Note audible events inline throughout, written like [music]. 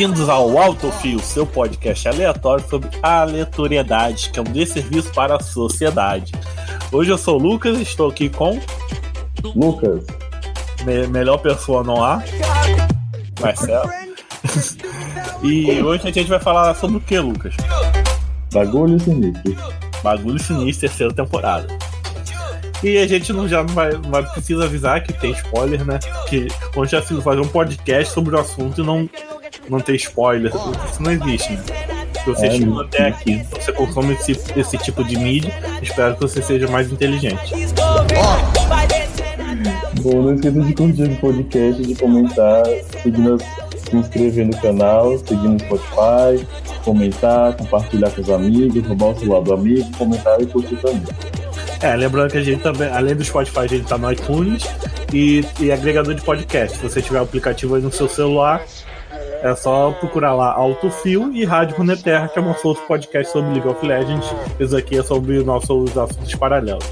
Bem-vindos ao Autofio, seu podcast aleatório sobre aleatoriedade, que é um desserviço para a sociedade. Hoje eu sou o Lucas e estou aqui com Lucas, me- melhor pessoa não há, Marcelo. [laughs] e hoje a gente vai falar sobre o que, Lucas? bagulho sinistro. Bagulho Sinistro, terceira temporada. E a gente não já não vai, vai precisa avisar que tem spoiler, né? Que hoje já se fazer um podcast sobre o assunto e não, não ter spoiler. Isso não existe, né? Se você É, chegou até aqui, você consome esse, esse tipo de mídia, espero que você seja mais inteligente. Bom, não esqueça de curtir o podcast, de comentar, seguir se inscrever no canal, seguir no Spotify, comentar, compartilhar com os amigos, roubar o celular do amigo, comentar e curtir também. É, lembrando que a gente também, além do Spotify, a gente tá no iTunes e, e agregador de podcast. Se você tiver o aplicativo aí no seu celular, é só procurar lá Autofil e Rádio Runeterra, que é o nosso outro podcast sobre League of Legends. Esse aqui é sobre nossos assuntos paralelos.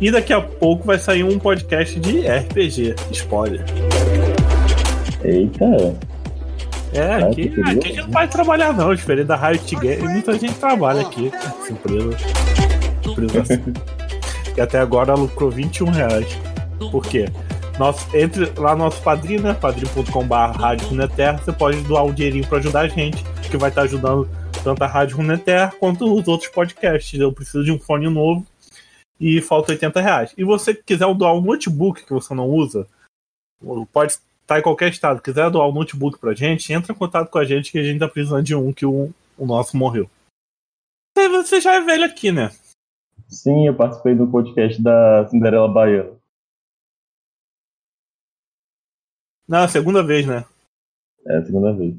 E daqui a pouco vai sair um podcast de RPG, spoiler. Eita, É, aqui, aqui a gente não vai trabalhar não, diferente da Riot Games, muita gente trabalha aqui, essa empresa. empresa assim. [laughs] E até agora lucrou 21 reais. Por quê? Nosso, entre lá no nosso padrinho, né? padrinho.com.br Rádio Runeterra, você pode doar um dinheirinho pra ajudar a gente, que vai estar ajudando tanto a Rádio Runeterra quanto os outros podcasts. Eu preciso de um fone novo e falta 80 reais. E você quiser doar um notebook que você não usa, pode estar em qualquer estado, quiser doar um notebook pra gente, entra em contato com a gente que a gente tá precisando de um, que o, o nosso morreu. Você já é velho aqui, né? sim, eu participei do podcast da Cinderela Baiana. Não, é a segunda vez, né? É a segunda vez.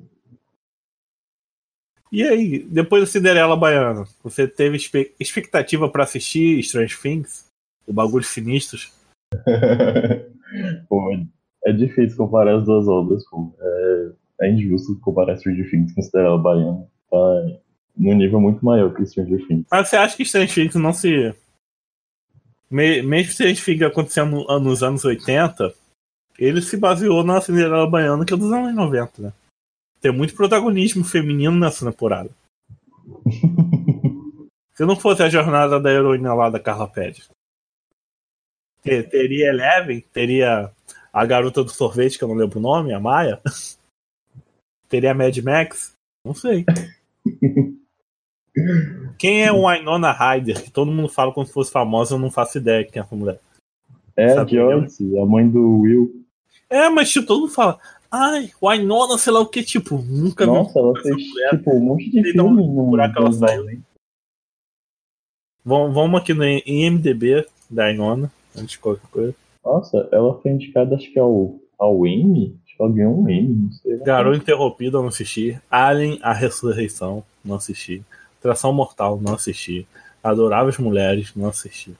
E aí, depois da Cinderela Baiana, você teve expectativa pra assistir Strange Things? O bagulho sinistros? [laughs] pô, é difícil comparar as duas obras, pô. É, é injusto comparar Stranger Things com Cinderela Baiana. Tá num nível muito maior que Stranger Things. Mas você acha que Strange Things não se. Me- mesmo se Strange Things acontecendo no- nos anos 80, ele se baseou na Cinderela Baiana, que é dos anos 90, né? Tem muito protagonismo feminino nessa temporada. [laughs] Se não fosse a jornada da heroína lá da Carla Pérez. Te- Teria Eleven, teria a garota do sorvete, que eu não lembro o nome, a Maia. [laughs] Teria a Mad Max. Não sei. [laughs] Quem é o Winona Ryder? Que todo mundo fala como se fosse famosa, eu não faço ideia quem é essa mulher. É a Sabe Joyce, a mãe do Will. É, mas tipo, todo mundo fala, ai, Winona, sei lá o que, tipo, nunca Nossa, ela fez tipo um monte de filme no buraco ela saiu. 90. Vamos, vamos aqui no IMDB da Winona, antes de qualquer coisa. Nossa, ela foi indicada, acho que ao, ao Emmy. Acho que ela ganhou um Emmy, não sei. Garou Interrompida, não assisti. Alien, A Ressurreição, não assisti. Tração Mortal, não assisti. Adoráveis Mulheres, não assisti.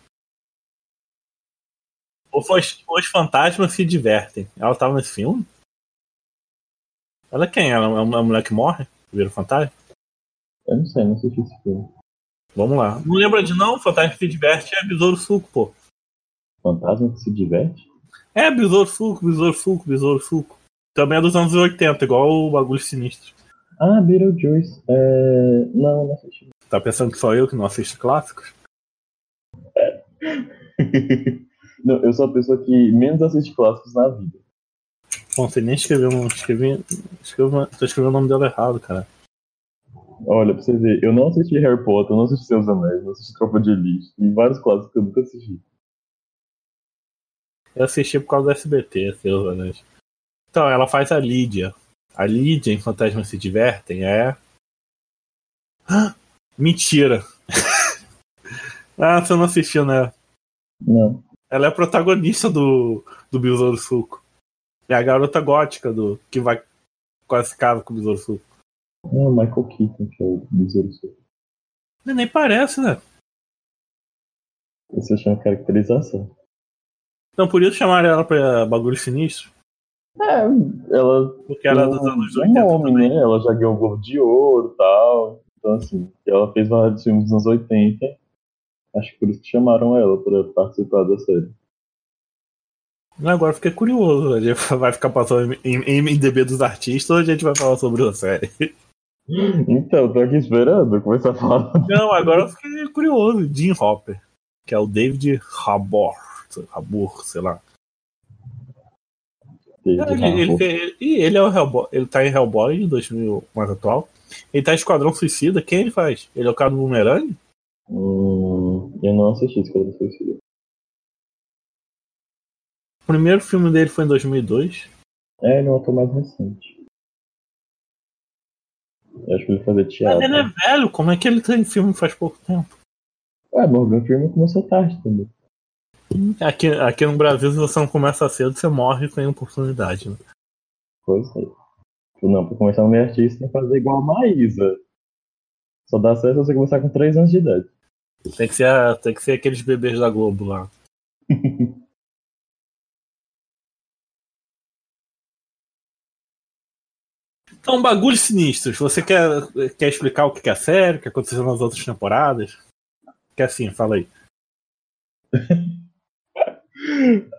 Os, os Fantasmas se divertem. Ela tava nesse filme? Ela é quem? Ela é uma mulher que morre? Vira fantasma? Eu não sei, não assisti esse filme. Vamos lá. Não lembra de não? Fantasma que se diverte é Besouro Suco, pô. Fantasma que se diverte? É Besouro Suco, Besouro Suco, Besouro Suco. Também é dos anos 80, igual o bagulho sinistro. Ah, Beetlejuice. É... Não, não assisti. Tá pensando que só eu que não assisto clássicos? [laughs] não, eu sou a pessoa que menos assiste clássicos na vida. Bom, você nem escreveu, não escrevi, escrevi, tô escrevendo o nome dela errado, cara. Olha, pra você ver, eu não assisti Harry Potter, eu não assisti Seus Anéis, não assisti Tropa de Elite. Tem vários clássicos que eu nunca assisti. Eu assisti por causa do SBT, seus anéis. Então, ela faz a Lídia. A Lídia em Fantasmas se Divertem é. [gasps] Ah, Mentira! [laughs] ah, você não assistiu, né? Não. Ela é a protagonista do, do Besouro Suco. É a garota gótica do que vai quase casa com o Besouro Suco. Não, Michael Keaton, que é o Besouro Sul. Nem parece, né? Isso chama caracterização. Então por isso chamaram ela pra bagulho sinistro. É, ela Porque era tem dos anos um 80 nome, também. né? Ela já ganhou o Globo de Ouro e tal. Então, assim, ela fez vários filmes dos anos 80. Acho que por isso que chamaram ela pra participar da série. Agora eu fiquei curioso. A gente [laughs] vai ficar passando em em MDB dos artistas ou a gente vai falar sobre a série? Então, tô aqui esperando começar a falar. Não, agora eu fiquei curioso. Jim Hopper, que é o David Harbour, Harbour, sei lá. David Ele, ele, ele- ele é o Hellboy, ele tá em Hellboy de 2000 mais atual. Ele tá em Esquadrão Suicida, quem ele faz? Ele é o cara do Boomerang? Hum, eu não assisti Esquadrão Suicida. O primeiro filme dele foi em 2002. É, ele é um ator mais recente. Eu acho que ele Mas teatro. ele é velho, como é que ele tem filme faz pouco tempo? Ué, Morgan Freeman começou tarde também. Aqui, aqui no Brasil, se você não começa cedo, você morre sem oportunidade. Né? Pois é. Não, pra começar um meio artista tem que fazer igual a Maísa. Só dá certo você começar com 3 anos de idade. Tem que ser, tem que ser aqueles bebês da Globo lá. [laughs] Então, bagulhos sinistros. Você quer, quer explicar o que é a série, o que aconteceu nas outras temporadas? Quer sim, fala aí. [laughs]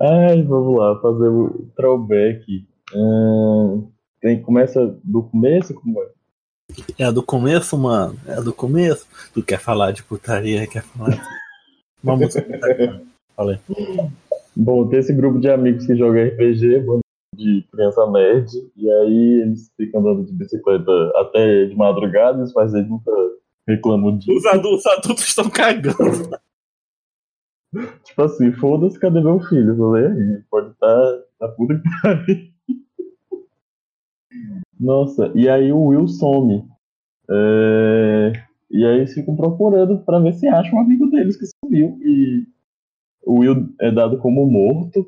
Ai, vamos lá, fazer o throwback. Hum, tem, começa do começo? Como é? É do começo, mano. É do começo. Tu quer falar de putaria, quer falar putaria. Fala aí. Bom, tem esse grupo de amigos que joga RPG, de criança nerd, e aí eles ficam andando de bicicleta até de madrugada, e os pais deles nunca reclamam disso. Os adultos, os adultos estão cagando. Tipo assim, foda-se, cadê meu filho? Falei, aí, pode estar tá, puta que pariu. Nossa, e aí o Will some. É, E aí eles ficam procurando pra ver se acham um amigo deles que sumiu. E o Will é dado como morto,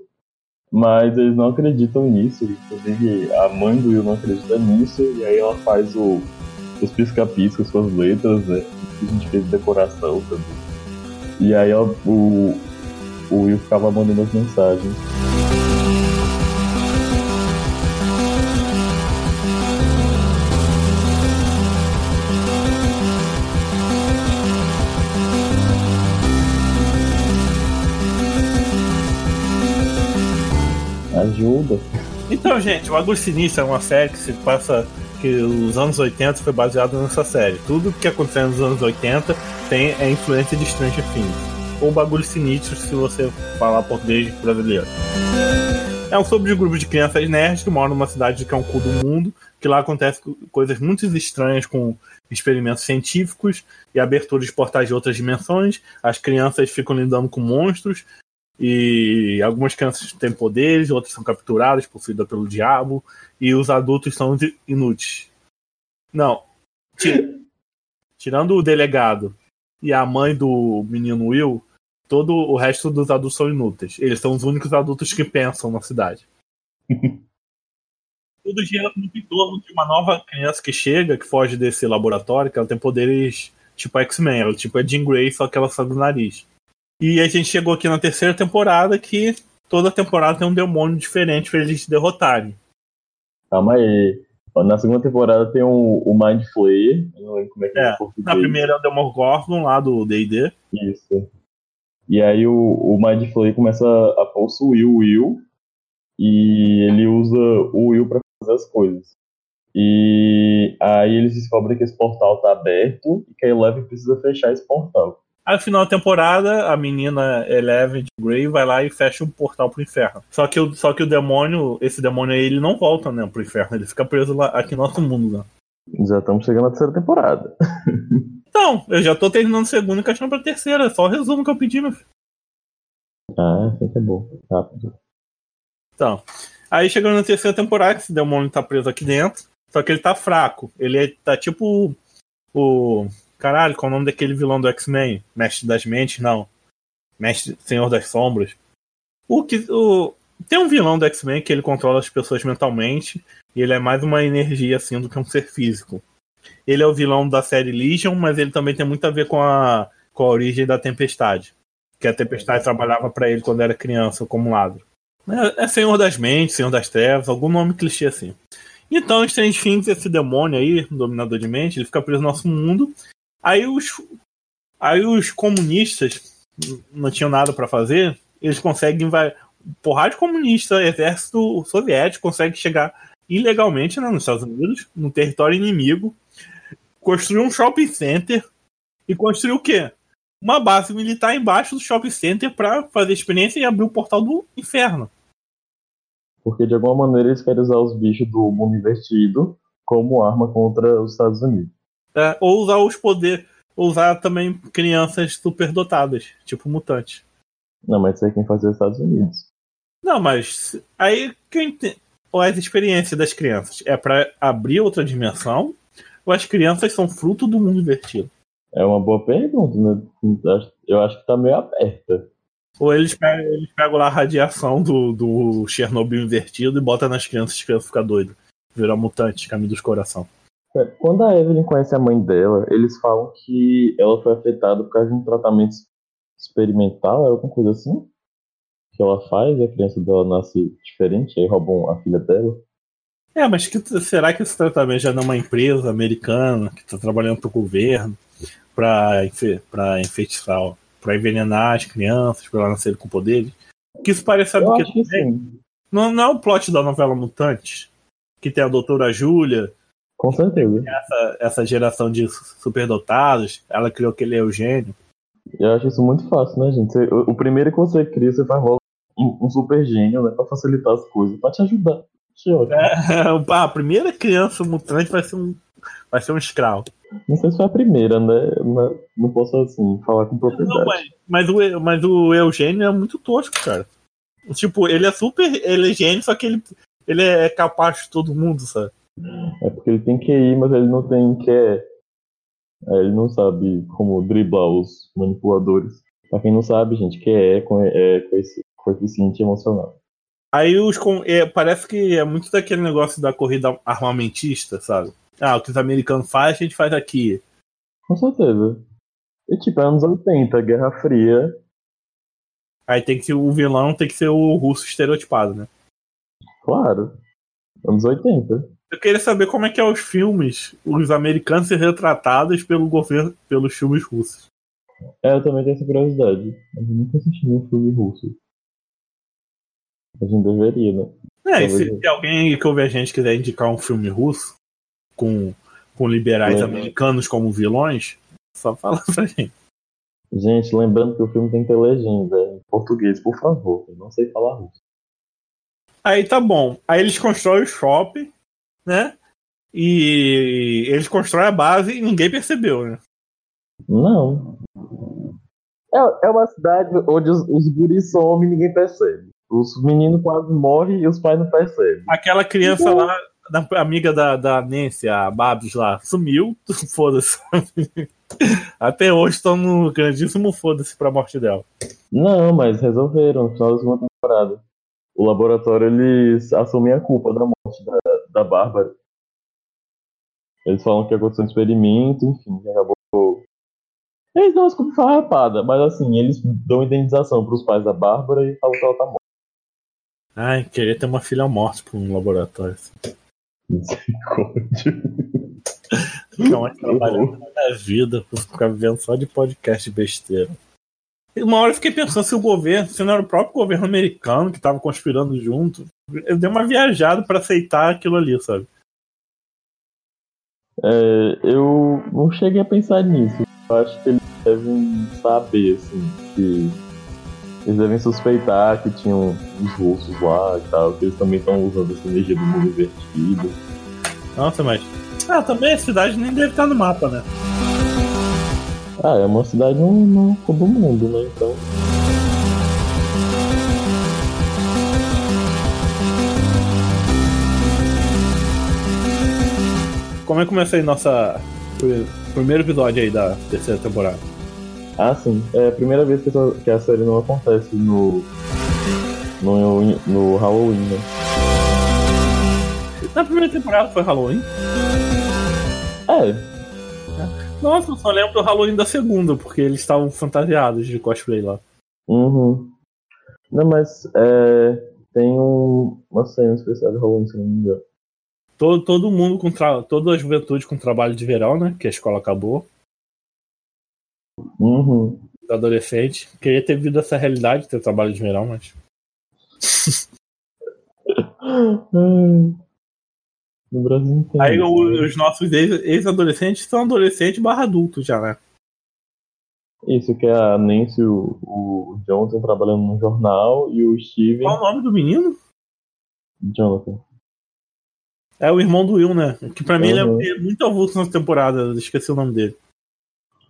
mas eles não acreditam nisso. Inclusive, a mãe do Will não acredita nisso, e aí ela faz o, os pisca-piscas com as letras, né? A gente fez decoração também. E aí o, o Will ficava mandando as mensagens. Ajuda. Então, gente, o Bagulho Sinistro é uma série que se passa. que os anos 80 foi baseado nessa série. Tudo que aconteceu nos anos 80 tem a influência de Stranger Things. Ou Bagulho Sinistro, se você falar português brasileiro. É um sobre um grupo de crianças nerds que moram numa cidade que é um cu do mundo, que lá acontecem co- coisas muito estranhas com experimentos científicos e abertura de portais de outras dimensões. As crianças ficam lidando com monstros e algumas crianças têm poderes, outras são capturadas, possuídas pelo diabo, e os adultos são inúteis. Não. Ti- [laughs] Tirando o delegado e a mãe do menino Will, todo o resto dos adultos são inúteis. Eles são os únicos adultos que pensam na cidade. [laughs] Tudo gira muito em torno de uma nova criança que chega, que foge desse laboratório, que ela tem poderes tipo X-Men, ela tipo é Jean Grey, só que ela sabe do nariz. E a gente chegou aqui na terceira temporada que toda temporada tem um demônio diferente pra eles derrotarem. Calma aí. Na segunda temporada tem o, o Mind Flayer. Eu não lembro como é que é, É. Na primeira é o Demogorgon lá do D&D. Isso. E aí o, o Mind Flayer começa a possuir o Will. E ele usa o Will pra fazer as coisas. E aí eles descobrem que esse portal tá aberto e que a Eleven precisa fechar esse portal. Aí no final da temporada, a menina Eleven de Grey vai lá e fecha um portal pro inferno. Só que, o, só que o demônio, esse demônio aí, ele não volta né, pro inferno, ele fica preso lá, aqui no nosso mundo. Né? Já estamos chegando na terceira temporada. [laughs] Então, eu já tô terminando a segunda e encaixando pra terceira. Só o resumo que eu pedi, meu filho. Ah, isso aqui é bom. Rápido. Então, aí chegando na terceira temporada, esse demônio tá preso aqui dentro. Só que ele tá fraco. Ele é- tá tipo o. Caralho, qual é o nome daquele vilão do X-Men? Mestre das Mentes? Não. Mestre Senhor das Sombras. O que. O... Tem um vilão do X-Men que ele controla as pessoas mentalmente. E ele é mais uma energia assim do que um ser físico. Ele é o vilão da série Legion, mas ele também tem muito a ver com a, com a origem da Tempestade. Que a Tempestade trabalhava pra ele quando era criança como ladro. É, é Senhor das Mentes, Senhor das Trevas, algum nome clichê assim. Então, Strange Things, esse demônio aí, dominador de mente, ele fica preso no nosso mundo. Aí os, aí os comunistas não tinham nada para fazer, eles conseguem vai porrada de comunista, exército soviético consegue chegar ilegalmente né, nos Estados Unidos, no território inimigo, construir um shopping center e construir o quê? Uma base militar embaixo do shopping center para fazer experiência e abrir o portal do inferno. Porque de alguma maneira eles querem usar os bichos do mundo invertido como arma contra os Estados Unidos. É, ou usar os poderes, usar também crianças superdotadas, tipo mutantes. Não, mas isso aí quem faz é os Estados Unidos. Não, mas aí quem tem ou as experiências das crianças é para abrir outra dimensão ou as crianças são fruto do mundo invertido? É uma boa pergunta, né? Eu acho que tá meio aberta. Ou eles pegam, eles pegam lá a radiação do, do Chernobyl invertido e botam nas crianças, as crianças ficam doidas. Virar mutante, caminho dos coração. É, quando a Evelyn conhece a mãe dela, eles falam que ela foi afetada por causa de um tratamento experimental, era alguma coisa assim? Que ela faz e a criança dela nasce diferente, aí roubam a filha dela. É, mas que, será que esse tratamento já não é uma empresa americana que está trabalhando para o governo para enfeitiçar para envenenar as crianças, para elas nascerem com poderes. Que isso parece, sabe o que, que. Não, não é o plot da novela Mutantes? Que tem a doutora Júlia. Com certeza. Essa, essa geração de superdotados, ela criou aquele Eugênio. Eu acho isso muito fácil, né, gente? o, o, primeiro que você cria, você faz logo um, um super gênio, né? Pra facilitar as coisas, pra te ajudar. É, [laughs] a primeira criança mutante vai ser um, vai ser um Skrull. Não sei se foi a primeira, né? Não, não posso, assim, falar com propriedade. Não, mas, mas, o, mas o Eugênio é muito tosco, cara. Tipo, ele é super. Ele é gênio, só que ele, ele é capaz de todo mundo, sabe? É porque ele tem que ir, mas ele não tem que. É, ele não sabe como driblar os manipuladores. Pra quem não sabe, gente, que é, é coeficiente emocional. Aí os. É, parece que é muito daquele negócio da corrida armamentista, sabe? Ah, o que os americanos fazem, a gente faz aqui. Com certeza. E tipo, é anos 80, Guerra Fria. Aí tem que ser o vilão tem que ser o russo estereotipado, né? Claro. Anos 80. Eu queria saber como é que é os filmes, os americanos ser retratados pelo governo, pelos filmes russos. É, eu também tenho essa curiosidade. Eu nunca assisti um filme russo. A gente deveria, né? É, e se, se alguém que ouve a gente quiser indicar um filme russo, com, com liberais americanos como vilões, só fala pra gente. Gente, lembrando que o filme tem que ter legenda em português, por favor. Eu não sei falar russo. Aí tá bom. Aí eles constroem o shopping, né? E eles constroem a base e ninguém percebeu, né? Não. É, é uma cidade onde os, os guris somem e ninguém percebe. Os meninos quase morrem e os pais não percebem. Aquela criança então... lá da amiga da, da Nancy, a Babs lá, sumiu, [laughs] foda-se. Até hoje estão no grandíssimo foda-se pra morte dela. Não, mas resolveram no final da segunda temporada. O laboratório eles assumem a culpa da morte da, da Bárbara. Eles falam que aconteceu um experimento, enfim, que acabou. Eles dão desculpa farrapada, mas assim, eles dão indenização pros pais da Bárbara e falam que ela tá morta. Ai, queria ter uma filha morta pra um laboratório. Assim. Misericórdia. Mais [laughs] trabalhando na vida por ficar vivendo só de podcast besteira. E uma hora eu fiquei pensando se o governo, se não era o próprio governo americano que estava conspirando junto, eu dei uma viajada para aceitar aquilo ali, sabe? É, eu não cheguei a pensar nisso. Eu acho que eles devem saber, assim, que eles devem suspeitar que tinham os russos lá e tal, que eles também estão usando essa energia do mundo invertido. Nossa, mas. Ah, também a cidade nem deve estar no mapa, né? Ah, é uma cidade no, no todo mundo, né? Então. Como é que começa aí nossa. Primeiro episódio aí da terceira temporada? Ah, sim. É a primeira vez que, essa, que a série não acontece no, no, no Halloween, né? Na primeira temporada foi Halloween? É. Nossa, eu só lembro do Halloween da segunda, porque eles estavam fantasiados de cosplay lá. Uhum. Não, mas é, tem um, uma cena especial de Halloween, se não me engano. Todo, todo mundo com tra... toda a juventude com trabalho de verão, né? Que a escola acabou. Uhum. Adolescente. Queria ter vivido essa realidade, ter trabalho de verão, mas. [laughs] No Brasil tem. Aí o- né? os nossos ex- ex-adolescentes são adolescentes barra adultos já, né? Isso que é a Nancy o, o Jonathan trabalhando no jornal e o Steven. Qual o nome do menino? Jonathan. É o irmão do Will, né? Que pra mim Uhum. ele é muito avulso nessa temporada, esqueci o nome dele.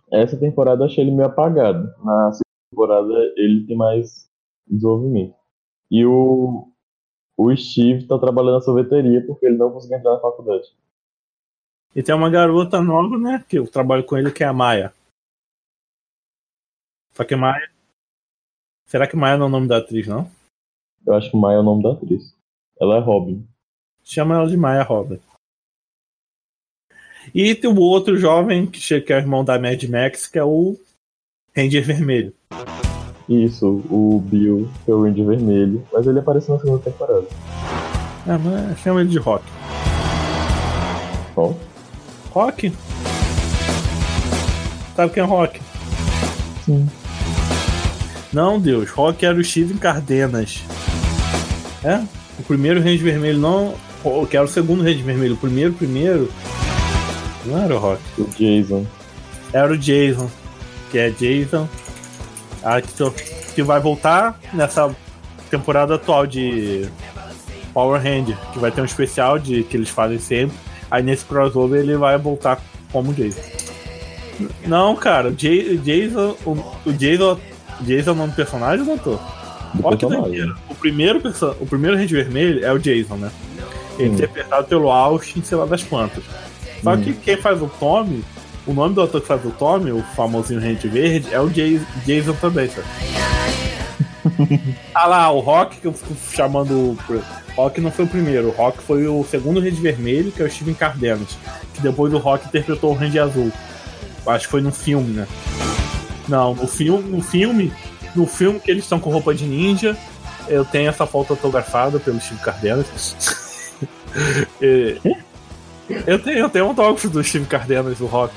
Essa temporada eu achei ele meio apagado. Na segunda temporada ele tem mais desenvolvimento. E o, o Steve tá trabalhando na sorveteria porque ele não conseguiu entrar na faculdade. E tem uma garota nova, né? Que eu trabalho com ele, que é a Maia. Só que Maia. Será que Maia não é o nome da atriz, não? Eu acho que Maia é o nome da atriz. Ela é Robin. Chama ela de Maia Robert. E tem o outro jovem, que é o irmão da Mad Max, que é o Ranger Vermelho. Isso, o Bill, que é o Ranger Vermelho. Mas ele apareceu na segunda temporada. É, mas chama ele de Rock. Ó, Rock? Sabe quem é Rock? sim. Não, Deus, Rock era o Steven Cardenas. É? O primeiro Range Vermelho não. O- Que era o segundo Range Vermelho. O primeiro, primeiro. Não era o Rock. O Jason. Era o Jason. Que é Jason. ah, que, que vai voltar nessa temporada atual de Power Ranger. Que vai ter um especial de que eles fazem sempre. Aí nesse crossover ele vai voltar como Jason. Não, cara, o Ja- Jason. O, o Jason. Jason é o nome do personagem, doutor? Do Ó que personagem. doideira. O primeiro, o primeiro Range Vermelho é o Jason, né? Hum. interpretado pelo Austin, sei lá das quantas. Só Hum. que quem faz o Tommy, o nome do ator que faz o Tommy, o famosinho Range Verde, é o Jason também, sabe? [laughs] ah lá, o Rock, que eu fico chamando. o- Rock não foi o primeiro, o Rock foi o segundo Range Vermelho, que é o Steven Cardenas. Que depois o Rock interpretou o Range Azul. Acho que foi no filme, né? Não, no filme, no filme, no filme que eles estão com roupa de ninja, eu tenho essa foto autografada pelo Steve Cardenas. [laughs] [laughs] E- eu tenho, eu tenho um autógrafo do Steve Cardenas, do Rock.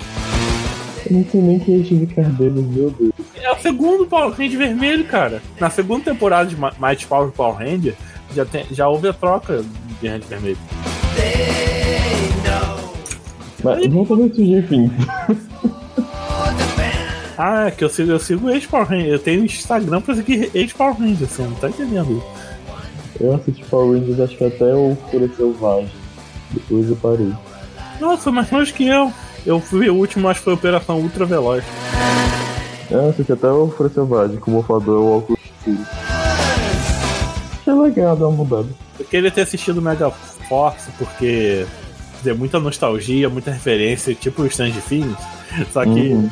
Eu não sei nem quem é Steve Cardenas, meu Deus. É o segundo Power Ranger vermelho, cara. Na segunda temporada de Mighty Power Power Ranger, já, tem, já houve a troca de Ranger vermelho. Mas fazer isso de fim. Ah, é que eu sigo, eu sigo ex-Power Ranger. Eu tenho Instagram pra seguir ex-Power Ranger, você não tá entendendo. Eu assisti Power Rangers acho que até o Fúria Selvagem. Depois eu parei. Nossa, mas mais que eu. Eu fui o último, acho que foi Operação Ultra Veloz. Eu assisti até o Fúria Selvagem, como o Fador o óculos escuro. Achei legal dar uma mudada. Eu queria ter assistido Mega Force porque tem muita nostalgia, muita referência, tipo o Strange Things. Só que, Uhum.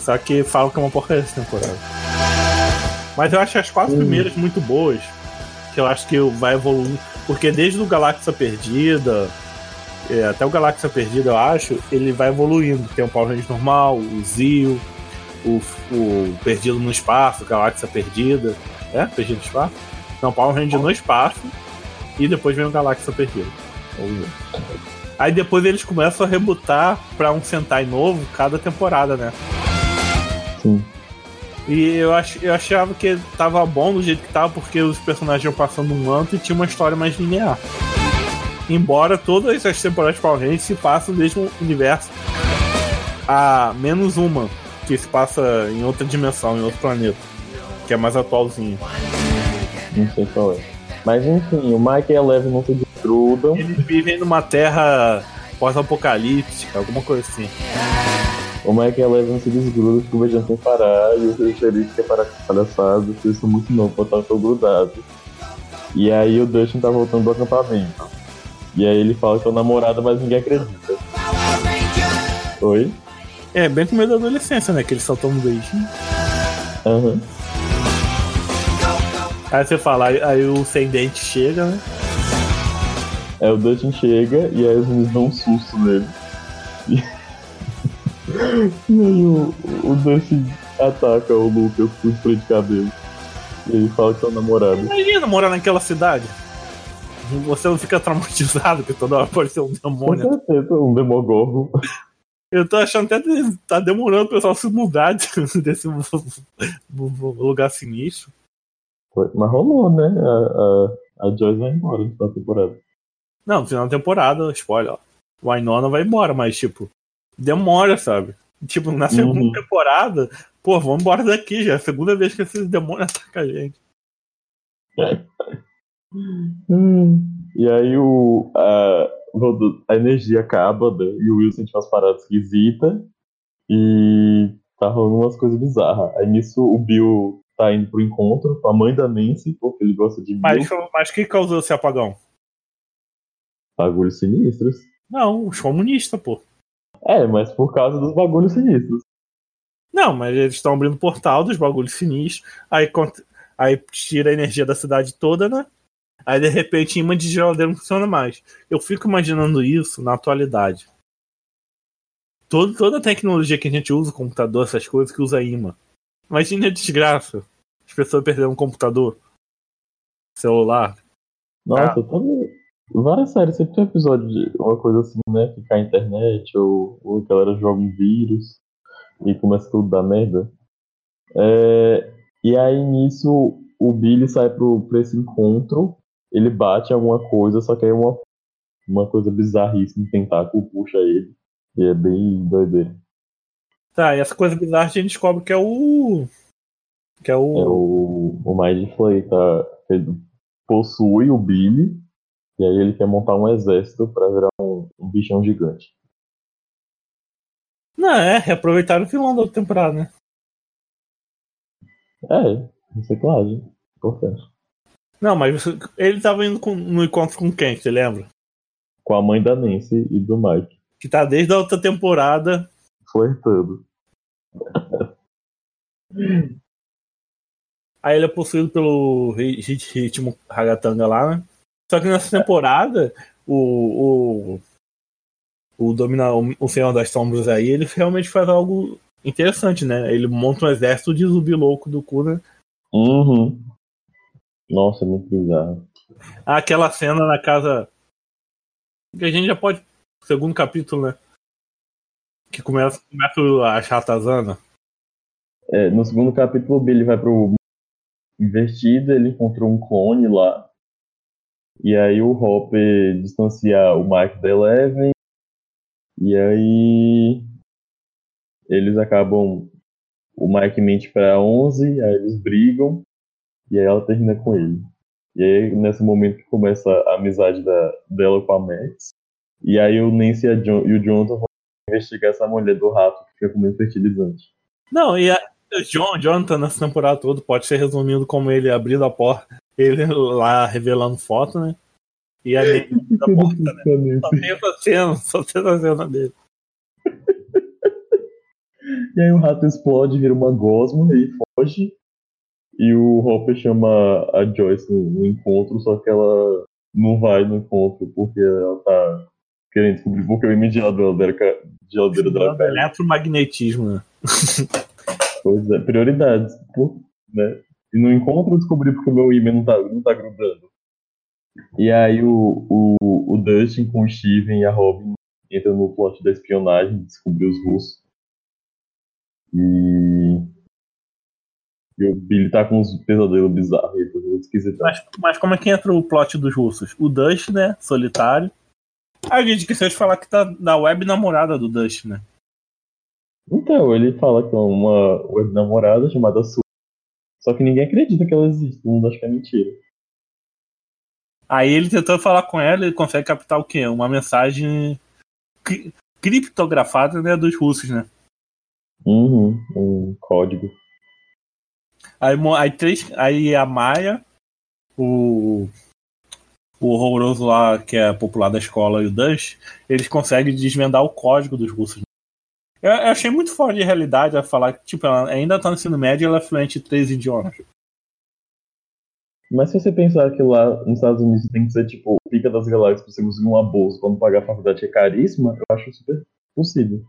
só que falam que é uma porcaria essa temporada. Mas eu acho as quatro Uhum. primeiras muito boas. Eu acho que vai evoluir. Porque desde o Galáxia Perdida, é, até o Galáxia Perdida, eu acho, ele vai evoluindo. Tem o Power Rangers normal, o Zio, o, o Perdido no Espaço, Galáxia Perdida. É? Perdido no Espaço? Não, Power Ranger no espaço. E depois vem o Galáxia Perdida. Aí depois eles começam a rebutar pra um Sentai novo cada temporada, né? Sim. E eu, ach, eu achava que tava bom do jeito que tava, porque os personagens iam passando um manto e tinha uma história mais linear. Embora todas as temporadas de Power Rangers se passam no mesmo universo. A menos uma, que se passa em outra dimensão, em outro planeta. Que é mais atualzinho. Não sei qual é. Mas enfim, o Mike e a Eleven não se desgrudam. Eles vivem numa terra pós-apocalíptica, alguma coisa assim. O a Eleven se o beijão tem que parar. E o xerife quer parar com palhaçada. Eles são muito novos pra estar tão grudados. E aí o Dustin tá voltando do acampamento. E aí ele fala que é o namorado, mas ninguém acredita. Oi? É, bem com medo da adolescência, né? Que eles só tomam beijinho. Aham. Aí você fala, aí, aí o sem dente chega, né? Aí o Dustin chega e aí meninos dão um susto nele. E, e aí o, o Dustin ataca o Lucas com spray de cabelo. E ele fala que é o namorado. Imagina morar naquela cidade. Você não fica traumatizado que toda hora pode ser um Com demônio. certeza, um demogorgon. Eu tô achando até que tá demorando o pessoal se mudar de- [laughs] desse lugar sinistro. Foi- Mas rolou, né? A, a, a Joyce vai embora na temporada. Não, no final da temporada, spoiler, ó. O Ainona vai embora, mas, tipo, demora, sabe? Tipo, na segunda Uhum. temporada, pô, vamos embora daqui já. É a segunda vez que esses demônios atacam a gente. [laughs] Hum. E aí o, a, a energia acaba né, e o sente umas paradas esquisitas e tá rolando umas coisas bizarras. Aí nisso o Bill tá indo pro encontro com a mãe da Nancy, porque ele gosta de Mas, Bill. mas que causou esse apagão? Bagulhos sinistros. Não, os comunistas, pô. É, mas por causa dos bagulhos sinistros. Não, mas eles estão abrindo o portal dos bagulhos sinistros, aí, aí tira a energia da cidade toda, né? Aí de repente imã de geladeira não funciona mais. Eu fico imaginando isso na atualidade. Todo, toda a tecnologia que a gente usa, computador, essas coisas que usa imã. Imagina a desgraça. As pessoas perderam um computador, celular. Nossa, todo... várias séries sempre tem um episódio de uma coisa assim, né? Que cai a internet, ou, ou a galera joga um vírus e começa tudo a dar merda. É, E aí nisso o Billy sai pro, pra esse encontro, ele bate alguma coisa, só que aí uma, uma coisa bizarríssima, um tentáculo puxa ele. E é bem doideira. Tá, e essa coisa bizarra a gente descobre que é o. Que é o. É o, o Mind Flay, tá? Ele possui o Billy, e aí ele quer montar um exército pra virar um, um bichão gigante. Não, é, reaproveitaram o vilão da outra temporada, né? É, reciclagem. Importante. Não, mas você- ele tava indo com- no encontro com quem, você lembra? Com a mãe da Nancy e do Mike. Que tá desde a outra temporada. Flertando. Aí ele é possuído pelo ri- rit- ritmo ragatanga lá, né? Só que nessa temporada, o. O, o, domina, o, Senhor das Sombras aí, ele realmente faz algo interessante, né? Ele monta um exército de zumbi louco do cu, né? Uhum. Nossa, muito bizarro. Aquela cena na casa. Que a gente já pode. Segundo capítulo, né? Que começa, começa a chatazana. É, no segundo capítulo, o Billy vai pro investido, ele encontrou um clone lá. E aí o Hopper distancia o Mike da Eleven. E aí eles acabam. O Mike mente pra 11, aí eles brigam. E aí ela termina com ele. E aí nesse momento que começa a amizade da, dela com a Max. E aí o Nancy e, John, e o Jonathan vão investigar essa mulher do rato que fica comendo fertilizante. Não, e a, John, Jonathan nessa temporada toda pode ser resumido como ele abrindo a porta, ele lá revelando foto, né? E a Nancy abrindo a porta, né? Só tem essa cena, só tem essa cena dele. [laughs] E aí o rato explode, vira uma gosma e foge. E o Hopper chama a Joyce no, no encontro, só que ela não vai no encontro porque ela tá querendo descobrir por que o geladeira dela geladeira dela caiu. Eletromagnetismo, né? [laughs] Pois é, prioridades. Né? E no encontro eu descobri porque o meu imã não tá, não tá grudando. E aí o, o, o Dustin com o Steven e a Robin entram no plot da espionagem, descobrir os russos. E. E o Billy tá com uns pesadelos bizarros aí, tá tudo esquisito. Mas, mas como é que entra o plot dos russos? O Dust, né? Solitário. A gente esqueceu de falar que tá da web namorada do Dust, né? Então, ele fala que é uma web namorada chamada Su. Só que ninguém acredita que ela existe, todo mundo acha que é mentira. Aí ele tentando falar com ela, ele consegue captar o quê? Uma mensagem cri- criptografada né, dos russos, né? Uhum, um código. Aí, aí, três, aí a Maia, o, o horroroso lá, que é popular da escola, e o Dust, eles conseguem desvendar o código dos russos. Eu, eu achei muito fora de realidade a falar que, tipo, ela ainda tá no ensino médio e ela é fluente em três idiomas. Mas se você pensar que lá nos Estados Unidos tem que ser tipo pica das galáxias pra você conseguir uma bolsa quando pagar a faculdade é caríssima, eu acho super possível.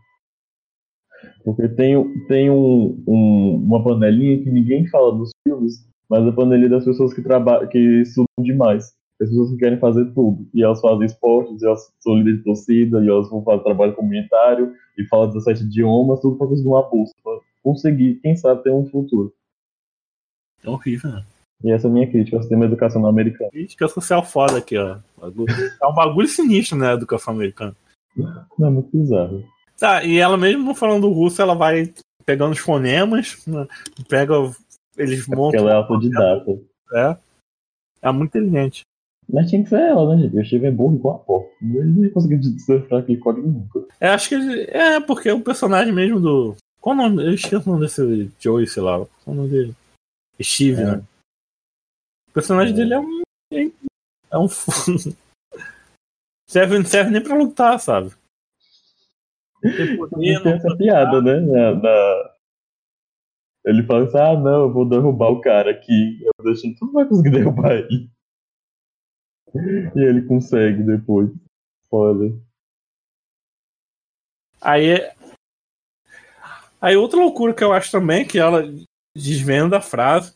Porque tem, tem um, um- uma panelinha que ninguém fala nos filmes, mas a panelinha das pessoas que que estudam demais. As pessoas que querem fazer tudo. E elas fazem esportes, e elas são líderes de torcida, e elas vão fazer trabalho comunitário, e falam 17 idiomas, tudo para conseguir uma bolsa. Pra conseguir, quem sabe, ter um futuro. É horrível, né? E essa é a minha crítica ao sistema educacional americano. Crítica social foda aqui, ó. É um bagulho sinistro, né, a educação americana. Não é muito bizarro. Tá, e ela mesmo não falando russo, ela vai pegando os fonemas, né, pega. Eles Porque montam. ela é autodidata. É, é muito inteligente. Mas tinha que ser ela, né, gente? Eu estive burro igual a porra. Ele não ia conseguir decifrar aquele código nunca. É, acho que ele. É, porque o personagem mesmo do. Qual o nome? Eu esqueci o nome desse Joey, sei lá. Qual o nome dele? Steve, É. né? O personagem É. dele é um. É um. [laughs] serve, não serve nem pra lutar, sabe? Tem poder, tem essa piada, né? na- Ele fala assim: ah, não, eu vou derrubar o cara aqui. Eu deixo, tu não vai conseguir derrubar ele. [laughs] E ele consegue depois. Spoiler. Aí. Aí outra loucura que eu acho também é que ela desvenda a frase.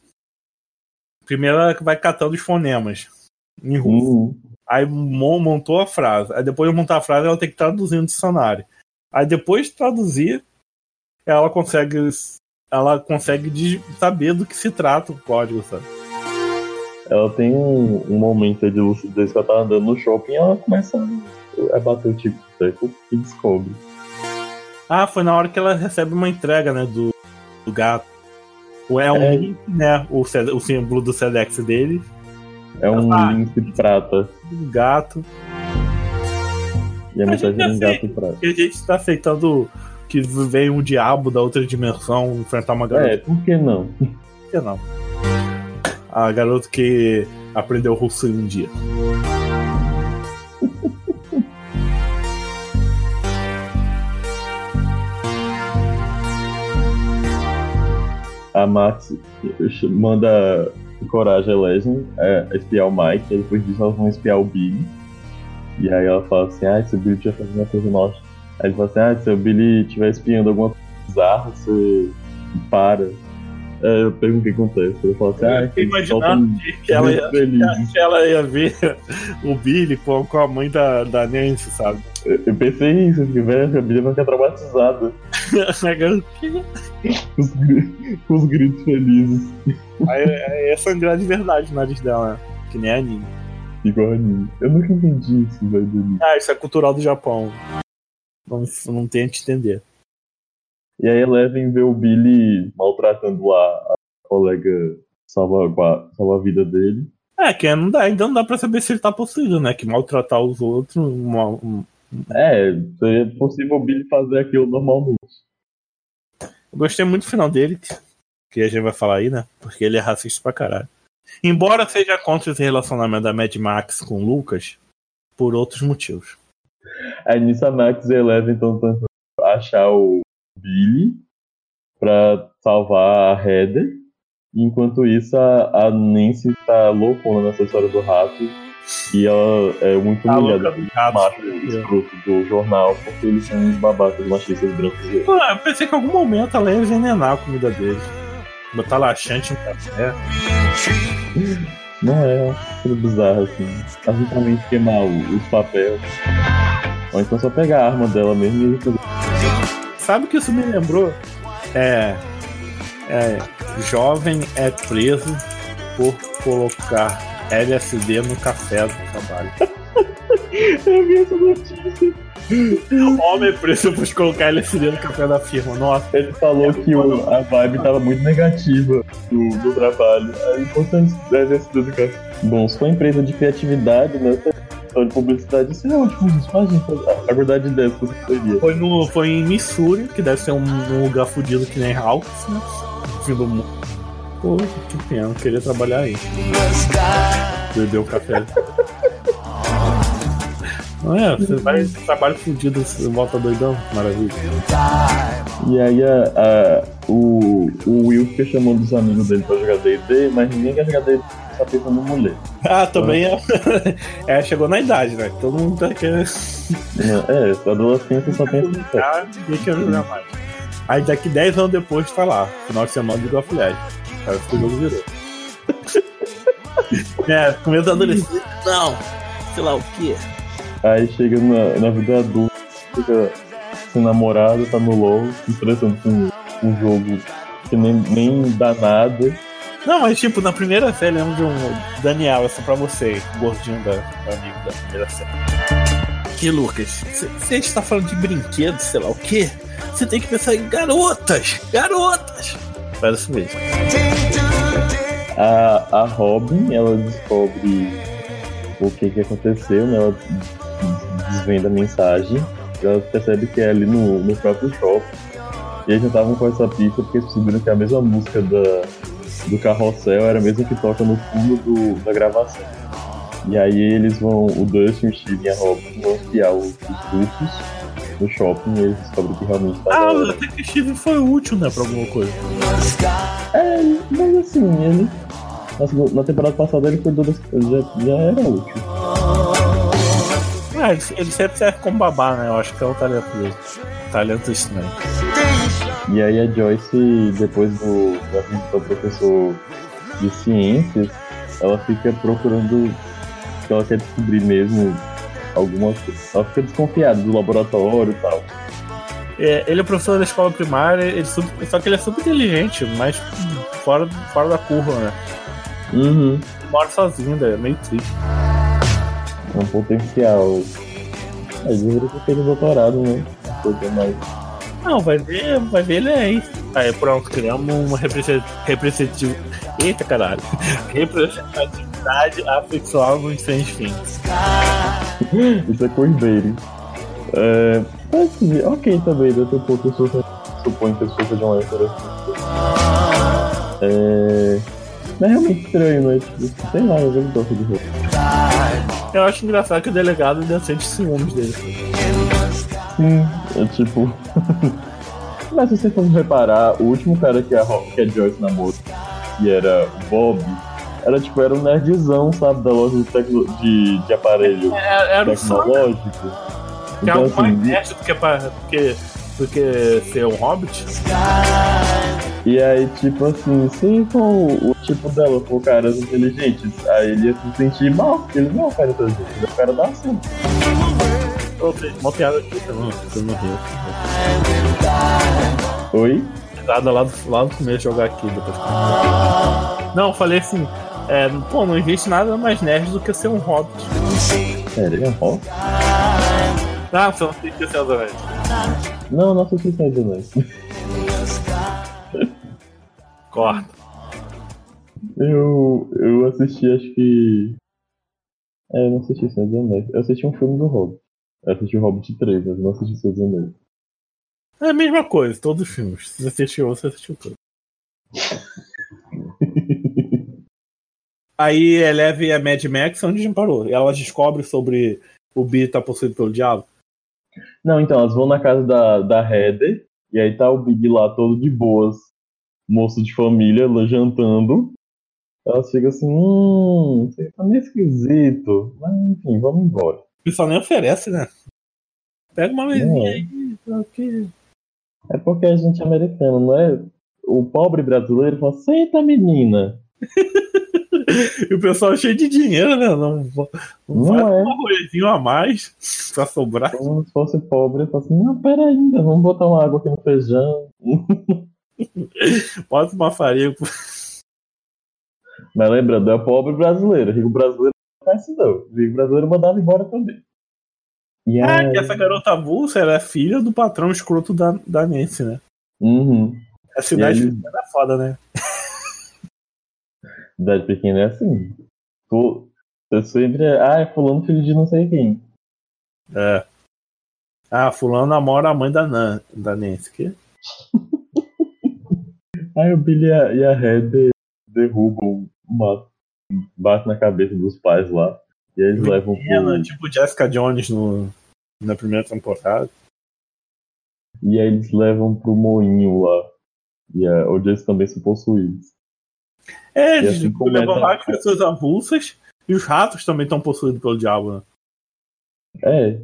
Primeiro ela vai catando os fonemas em russo. Uhum. Aí mon- montou a frase. Aí depois de montar a frase, ela tem que traduzir no dicionário. Aí depois de traduzir, ela consegue. Ela consegue saber do que se trata o código, sabe? Ela tem um, um momento aí de lucidez que ela tá andando no shopping e ela começa a bater o tipo de teco e descobre. Ah, foi na hora que ela recebe uma entrega, né, do, do gato. O- É um É. link, né? O, o símbolo do Sedex dele, É um Ah. lince de prata. do gato. E a A gente mensagem é um gato prata. E a gente tá aceitando que vem um diabo da outra dimensão enfrentar uma garota. É, por que não? Por que não? A garota que aprendeu russo em um dia. [laughs] A Max manda coragem a Legend é, espiar o Mike, e depois disso elas vão espiar o Billy. E aí ela fala assim, ah, se o Billy estiver fazendo uma coisa nossa. Aí ele fala assim, ah, se o Billy estiver espiando alguma coisa bizarra, você para. É, eu pergunto o que acontece. Ele fala assim, ah, Eu soltam imaginando que, que ela ia, que ela ia ver o Billy com, com a mãe da, da Nancy, sabe? Eu eu pensei isso, que velho, a Billy vai ficar traumatizada. [laughs] A os, os gritos felizes. Aí, aí é sangrar de verdade o nariz dela, né? Que nem anime. Igual a mim. Eu nunca entendi isso, velho, anime. Ah, isso é cultural do Japão. Não, não tente entender. E aí Eleven vê o Billy maltratando a, a colega salva, salva a vida dele. É, que não dá, ainda não dá pra saber se ele tá possuído, né? Que maltratar os outros. um- É, seria possível o Billy fazer aquilo normalmente. Eu gostei muito do final dele, que a gente vai falar aí, né? Porque ele é racista pra caralho. Embora seja contra esse relacionamento da Mad Max com o Lucas, por outros motivos. Nisso a Max e a Eleven estão tentando achar o Billy pra salvar a Heather. Enquanto isso, a, a Nancy tá loucona nessa história do rato. E ela é muito A humilhada louca dos ratos. macho escroto do jornal, porque eles são uns babacas machistas brancos. Ah, eu pensei que em algum momento ela ia envenenar a comida dele. Botar laxante no café. Não é uma coisa bizarra assim. Basicamente queimar os papéis. Ou então só pegar a arma dela mesmo e fazer. Sabe o que isso me lembrou? É. É. Jovem é preso por colocar LSD no café do trabalho. [laughs] Eu vi essa notícia. Homem é preso por colocar LSD no café da firma. Nossa. Ele falou que o- a vibe tava muito negativa do, do trabalho. Aí ser do café. Bom, se for empresa de criatividade, né? De publicidade, isso é ótimo. Isso faz gente aguardar de 10 que você seria. Foi, no, foi em Missouri, que deve ser um, um lugar fudido que nem Hawks, né? Fim do mundo. Pô, que pena, eu queria trabalhar aí. Beber um café. Não é? Você vai trabalho fudido, você volta doidão? Maravilha. E aí a, a- o, o Will fica chamando os amigos dele pra jogar D&D, mas ninguém quer jogar D&D, tá pensando em mulher. Ah, também é. [laughs] é, chegou na idade, né? Todo mundo tá querendo É, adolescência só pensa em sexo. jogar, ninguém quer jogar mais. Aí daqui 10 anos depois tá lá, final de semana de Golf Legends. Que o jogo virou. [laughs] É, começo da adolescência. Não, sei lá o quê. Aí chega na, na vida adulta, fica sem namorado, tá no LOL, interessando com um jogo que nem, nem dá nada. Não, mas tipo, na primeira série, lembro de um Daniel, essa pra você, gordinho da, do amigo da primeira série. Que Lucas, você está falando de brinquedos, sei lá o quê? Você tem que pensar em garotas! Garotas! Parece mesmo. A, a Robin, ela descobre o que, que aconteceu, né? Ela desvenda a mensagem. Ela percebe que é ali no, no próprio shopping. E eles já estavam com essa pista porque eles perceberam que a mesma música da, do carrossel era a mesma que toca no fundo do, da gravação. E aí eles vão, o Dustin, o Steve e a Robin vão espiar os, os russos no shopping e eles descobrem que realmente tá. Ah, até que o Steve foi útil, né, pra alguma coisa. É, mas assim, ele. Na, temporada passada ele foi do, já, já era útil. Ah, ele, ele sempre serve como babá, né? Eu acho que é um talento dele. Talento estranho. E aí a Joyce, depois do, da visita professor de ciências, ela fica procurando que ela quer descobrir mesmo algumas coisas. Ela fica desconfiada do laboratório e tal. É, ele é professor da escola primária, ele super, só que ele é super inteligente, mas fora, fora da curva, né? Uhum. Mora sozinho, né? é meio triste. É um potencial. Aí deveria ter feito doutorado, né? Coisa mais. Não, vai ver, vai ver ele aí. Aí pronto, criamos uma representativa. Eita caralho! [laughs] Representatividade assexual no Strange Things. [laughs] Isso é coibeiro. É. Assim, ok também, daqui a pouco eu suponho que as pessoas sejam héteras. É. Não é realmente estranho, né? Tipo, sei lá, eu não gosto de roupa. Eu acho engraçado que o delegado ainda sente ciúmes dele. Sim, é tipo. [laughs] Mas se você for reparar, o último cara que a, que a Joyce namorou, que era o Bob, era tipo, era um nerdzão, sabe, da loja de, tecno, de, de aparelho É, era o tecnológico. Que é Então, algo mais assim, nerd do que, pra- do que, do que ser um hobbit. e aí, tipo assim, se for o, o tipo dela for caras inteligentes, aí ele ia se sentir mal, porque ele não é o cara inteligente, ele é o cara da ação. Uma piada aqui, eu não, eu não rio. Oi? Nada lá do, lá do começo jogar aqui depois. Não, eu falei assim, é, pô, não existe nada mais nerd do que ser um hobbit. Sério, ele é um rock? Ah, você não tem que ser adorante. Não, não assisti Senhor dos Anéis. Corta. Eu, eu assisti, acho que. É, eu não assisti Senhor dos Anéis. Eu assisti um filme do Hobbit. Eu assisti o Hobbit 3, mas não assisti dos Anéis. É a mesma coisa, todos os filmes. Se você assistiu, você assistiu tudo. Aí Eleve e a Mad Max, onde a gente parou? E elas descobrem sobre o Bi tá possuído pelo diabo. Não, então, elas vão na casa da, da Heather, e aí tá o Big lá todo de boas, moço de família, lá jantando. Elas ficam assim, hum, você tá meio esquisito. Mas enfim, vamos embora. O pessoal nem oferece, né? Pega uma mesinha É. aí. É porque a gente é americano, não é? O pobre brasileiro fala, senta menina. [laughs] E o pessoal cheio de dinheiro, né? Não, não, Não é. um arrozinho a mais [laughs] pra sobrar. Como se fosse pobre, fala assim, não, pera ainda, vamos botar uma água aqui no feijão. [laughs] Bota uma farinha. Mas lembrando, é o pobre brasileiro. Rico brasileiro isso não. Rico brasileiro mandava embora também. E Ah, aí, que essa garota avulsa era filha do patrão escroto da, da Nancy, né? uhum. A cidade aí? pequena é foda, né? [laughs] Cidade pequena é assim. Tu, você sempre é, ah, é fulano filho de não sei quem. É. Ah, fulano namora a mãe da, Nan, da Nancy. Que? [laughs] Aí o Billy e a, Heather derrubam, matam, batem na cabeça dos pais lá. E eles levam pro, tipo Jessica Jones no, na primeira temporada. e aí eles levam pro moinho lá. E a, onde eles também são possuídos. É, E eles assim tipo, levam várias pessoas avulsas e os ratos também estão possuídos pelo diabo, né? É.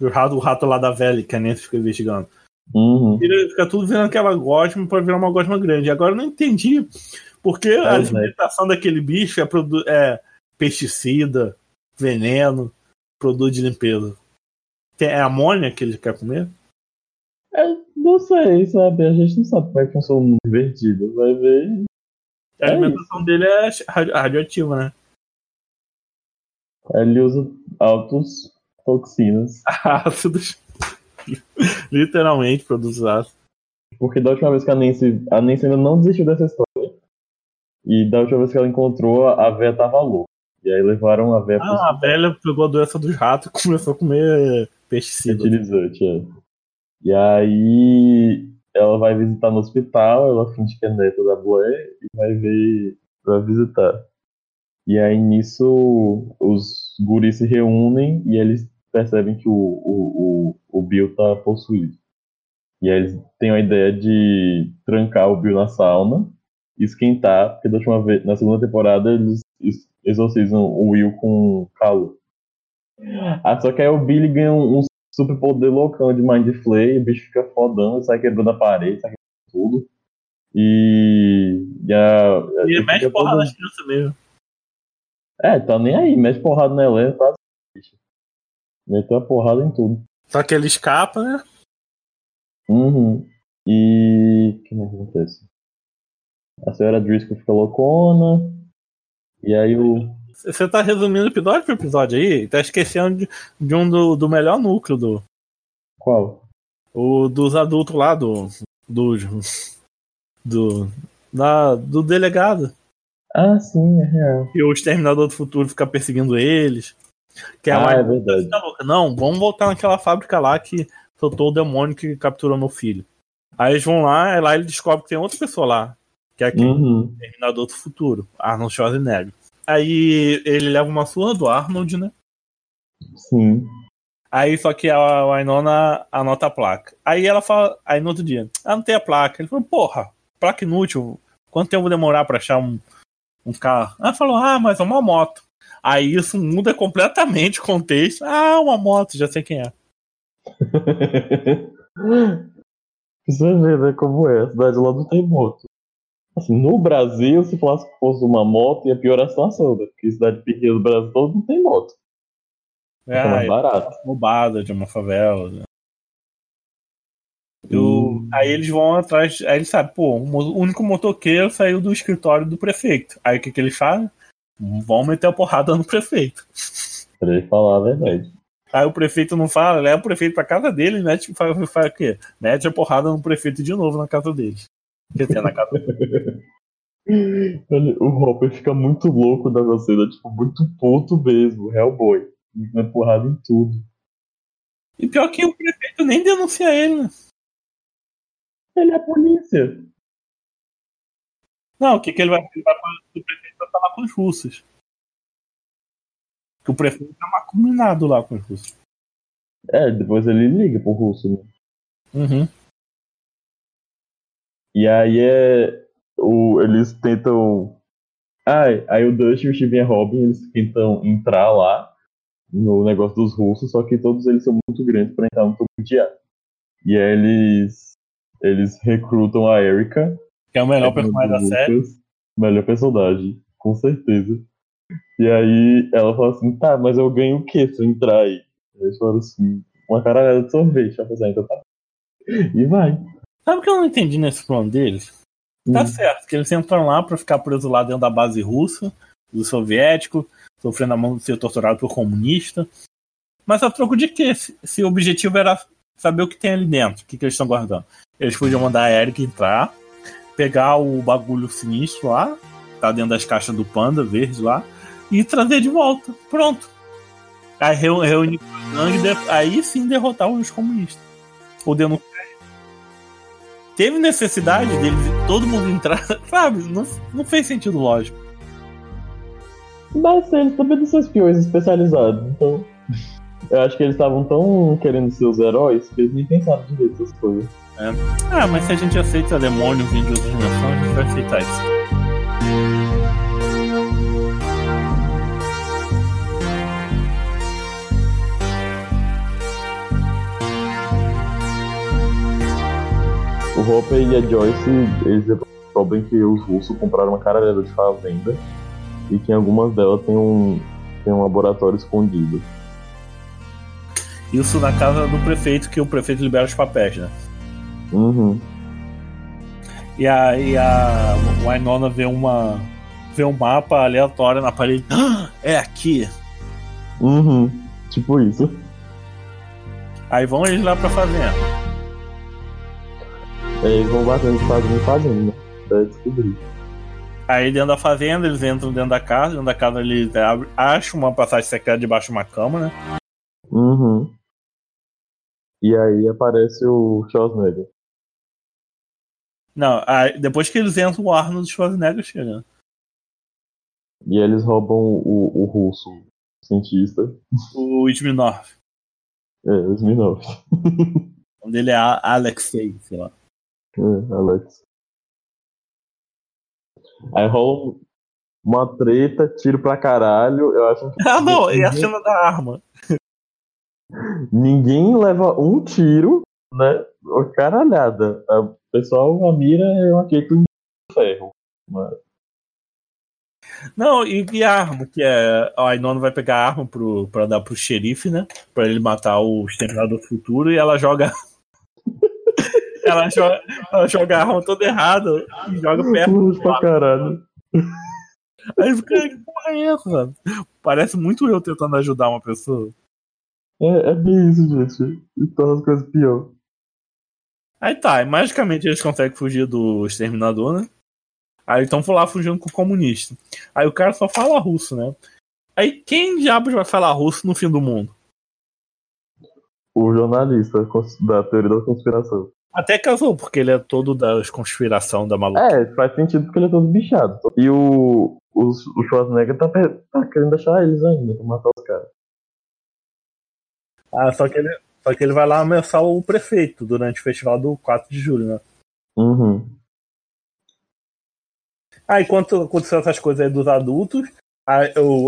O rato, o rato lá da velha que a Nancy fica investigando. Uhum. Ele fica tudo virando aquela gosma para virar uma gosma grande. Agora eu não entendi porque a É, né? alimentação daquele bicho é, é pesticida, veneno, produto de limpeza. É amônia que ele quer comer? É, não sei, sabe? A gente não sabe como é que funciona o mundo invertido. Vai ver. A É alimentação dele é radio- radioativa, né? Ele usa altos toxinas. [laughs] Ácidos. Literalmente produz ácido. Porque da última vez que a Nancy. A Nancy ainda não desistiu dessa história. E da última vez que ela encontrou, a véia tava louca. E aí levaram a véia pro Ah, a velha pegou a doença dos ratos e [laughs] começou a comer pesticida. fertilizante, é. E aí ela vai visitar no hospital, ela finge que é neta da Blair e vai ver vai visitar. E aí nisso os guris se reúnem e eles percebem que o, o, o, o Bill tá possuído. E aí eles têm a ideia de trancar o Bill na sauna esquentar, porque da última vez, na segunda temporada eles ex- exorcizam o Will com calor. Ah, só que aí o Billy ganha um, um super poder loucão de Mind Flay, o bicho fica fodão, sai quebrando a parede, sai quebrando tudo. E. e a, E ele mete porrada todo- nas crianças mesmo. É, tá nem aí, mete porrada na Helena, quase. bicho. Meteu a porrada em tudo. Só que ele escapa, né? Uhum. E. O que mais acontece? A senhora Driscoll fica loucona. E aí o. Você tá resumindo episódio por episódio aí? Tá esquecendo de, de um do, do melhor núcleo do. Qual? O dos adultos lá, do. Do. Do. Da, do delegado. Ah, sim, é real. E o Exterminador do Futuro fica perseguindo eles. Que é ah, uma é verdade. Tá. Não, vamos voltar naquela fábrica lá que soltou o demônio que capturou meu filho. Aí eles vão lá, e lá ele descobre que tem outra pessoa lá, que é aquele Uhum. Terminador do Futuro, Arnold Schwarzenegger. Aí ele leva uma surra do Arnold, né? Sim. Aí só que a Winona anota a placa. Aí ela fala, aí no outro dia, ah, não tem a placa. Ele falou, porra, placa inútil, quanto tempo vou demorar pra achar um, um carro? Ela falou, ah, mas é uma moto. Aí isso muda [laughs] completamente o contexto. Ah, uma moto, já sei quem é. [laughs] Você vê, né, como é. A cidade lá não tem moto. Assim, no Brasil, se falasse que fosse uma moto, ia piorar a situação, né? Porque cidade pequena do Brasil todo não tem moto. É, Ah, mais barato. roubada de uma favela. né? O- Aí eles vão atrás, aí eles sabem, pô, o único motoqueiro saiu do escritório do prefeito. Aí o que, que eles fazem? Vão meter a porrada no prefeito. [laughs] Pra ele falar a verdade. Aí o prefeito não fala, leva o prefeito pra casa dele e mete, faz, faz o quê? Mete a porrada no prefeito de novo na casa deles. Dizer, na casa Olha, O Hopper fica muito louco nessa cena, tipo, muito puto mesmo, Hellboy. Fica empurrado em tudo. E pior que o prefeito nem denuncia ele, né? Ele é a polícia. Não, o que, que ele vai fazer? Ele vai falar o prefeito vai falar com os russos. Que o prefeito tá macuminado lá com os russos. É, depois ele liga pro russo, né? Uhum. E aí é. O, eles tentam. Ai, aí o Dust e o Steven Robin eles tentam entrar lá no negócio dos russos, só que todos eles são muito grandes pra entrar no tubo de ar. E aí eles. Eles recrutam a Erika. Que é o melhor é personagem da série. Melhor personagem, com certeza. E aí ela fala assim, tá, mas eu ganho o que se eu entrar aí? Eles falaram assim, uma caralhada de sorvete. Ela falou assim, ah, então tá. E vai. Sabe o que eu não entendi nesse plano deles? Tá Hum. certo, que eles entram lá pra ficar presos lá dentro da base russa, do soviético, sofrendo a mão de ser torturado por comunista. Mas a troco de quê? Se, se o objetivo era saber o que tem ali dentro, o que, que eles estão guardando. Eles podiam mandar a Eric entrar, pegar o bagulho sinistro lá, tá dentro das caixas do panda verde lá, e trazer de volta. Pronto. Aí reu- reunir com o gangue, aí sim derrotar os comunistas. Podendo teve necessidade deles todo mundo entrar, [laughs] sabe? Não, não fez sentido lógico. Mas eles também não são espiões especializados, então. Eu acho que eles estavam tão querendo ser os heróis que eles nem pensaram direito essas coisas. Ah, mas se a gente aceita demônio vindo de dimensões, a gente vai aceitar isso. O Hopper e a Joyce, eles descobrem que os russos compraram uma caralhada de fazenda e que em algumas delas tem um, tem um laboratório escondido. Isso na casa do prefeito, que o prefeito libera os papéis, né? Uhum. E a, e a Winona vê uma. vê um mapa aleatório na parede. Ah, [gasps] é aqui! Uhum. Tipo isso. Aí vão eles lá pra fazenda. Eles vão batendo fazenda em fazenda? Até descobrir. Aí dentro da fazenda, eles entram dentro da casa, dentro da casa eles abrem- acham uma passagem secreta debaixo de uma cama, né? Uhum. E aí aparece o Schwarzenegger. Não, aí, depois que eles entram, o Arnold Schwarzenegger chega. né? E eles roubam o, o russo, o cientista. O Smirnov. É, o Smirnov. O nome dele é Alexei, sei lá. É, Alex. Aí rola uma treta, tiro pra caralho. Eu acho que [laughs] Ah, não, e a cena da arma. ninguém leva um tiro, né? Caralhada. O pessoal, a mira é um jeito de ferro. Mas... Não, e, e a arma, que é. A Inona vai pegar a arma pro, pra dar pro xerife, né? Pra ele matar o Exterminador do Futuro e ela joga. Ela, joga ela joga toda errada e joga perto do pra caralho. Aí fica, que porra é essa? sabe? Parece muito eu tentando ajudar uma pessoa. É, é bem isso, gente. E torna as coisas pior. Aí tá, e magicamente eles conseguem fugir do exterminador, né? Aí estão lá fugindo com o comunista. Aí o cara só fala russo, né? Aí quem diabos vai falar russo no fim do mundo? O jornalista da teoria da conspiração. Até casou, porque ele é todo da conspiração da maluca. É, faz sentido porque ele é todo bichado. E o, o, o Schwarzenegger tá, tá querendo achar eles ainda pra matar os caras. Ah, só que, ele, só que ele vai lá ameaçar o prefeito durante o festival do 4 de julho, né? Uhum. Ah, enquanto aconteceu essas coisas aí dos adultos, a-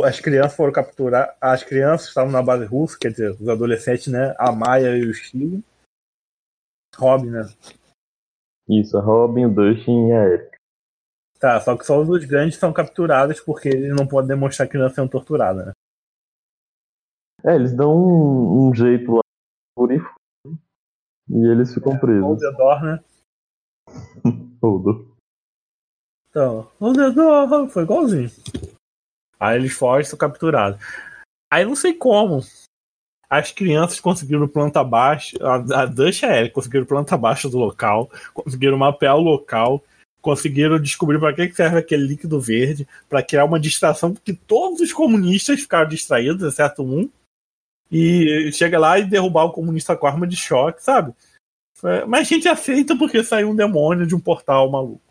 as crianças foram capturar. As crianças estavam na base russa, quer dizer, os adolescentes, né? A Maia e o Steve. Robin, né? Isso, a Robin, o Dustin e a Erika. Tá, só que só os grandes são capturados porque eles não podem demonstrar que não sendo torturados, né? É, eles dão um, um jeito lá por aí e eles ficam presos. Voldemort, né? [laughs] Todo. Então, Voldemort foi igualzinho. Aí eles fogem e são capturados. Aí não sei como. As crianças conseguiram planta baixa. A, a Dutch e a Ellie conseguiram planta baixa do local. Conseguiram mapear o local. Conseguiram descobrir para que serve aquele líquido verde. para criar uma distração, porque todos os comunistas ficaram distraídos, exceto um. E chega lá e derrubar o comunista com arma de choque, sabe? Foi- Mas a gente aceita porque saiu um demônio de um portal maluco.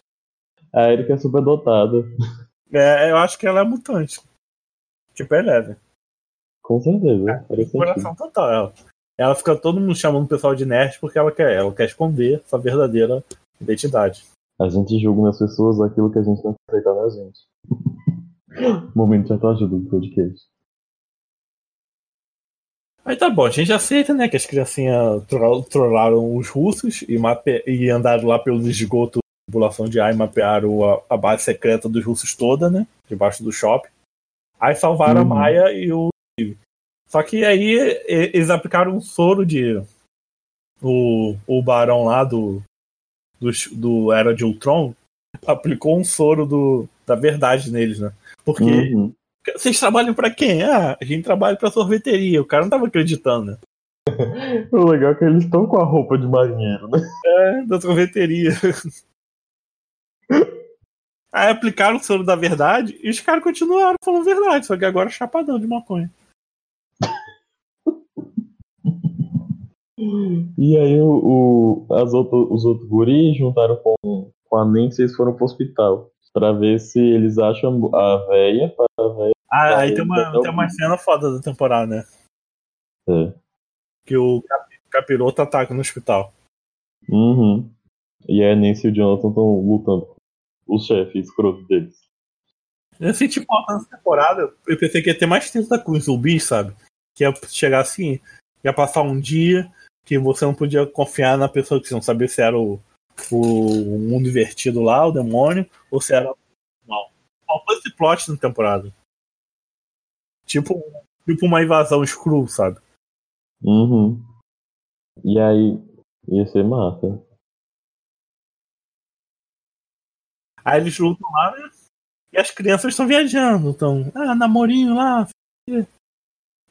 A Erika é super dotada. É, eu acho que ela é mutante. Tipo, é leve. Com certeza. Coração total. Ela. ela fica todo mundo chamando o pessoal de nerd porque ela quer, ela quer esconder sua verdadeira identidade. A gente julga nas pessoas aquilo que a gente não quer aceitar na gente. [laughs] Momento de autoajuda do podcast. Aí tá bom, a gente aceita, né, que as criancinhas tro trollaram os russos e, e andaram lá pelos esgotos da população de ar e mapearam a, a base secreta dos russos toda, né, debaixo do shopping. Aí salvaram Uhum. a Maia e o. Só que aí eles aplicaram um soro de. O, o barão lá do, do, do Era de Ultron aplicou um soro do, da verdade neles, né? Porque Uhum. vocês trabalham pra quem? Ah, a gente trabalha pra sorveteria. O cara não tava acreditando, né? [laughs] O legal é que eles estão com a roupa de marinheiro, né? É, da sorveteria. Aí aplicaram o soro da verdade e os caras continuaram falando verdade, só que agora chapadão de maconha. E aí o, o- as outro, os outros guris juntaram com, com a Nancy e eles foram pro hospital. Pra ver se eles acham a véia pra véia. Ah, aí tem uma, tem uma cena foda da temporada, né? É. Que o cap- capiroto ataca no hospital. Uhum. E a Nancy e o Jonathan estão lutando com o chefe escroto deles. Eu senti falta nessa temporada. Eu pensei que ia ter mais treta com os zumbis, sabe? Que ia chegar assim, ia passar um dia que você não podia confiar na pessoa que você não sabia se era o, o mundo invertido lá, o demônio, ou se era mal. faltou esse plot na temporada. Tipo, tipo uma invasão Skrull, sabe? Uhum. E aí, ia ser massa. Aí eles lutam lá, né? E as crianças estão viajando, estão, ah, namorinho lá.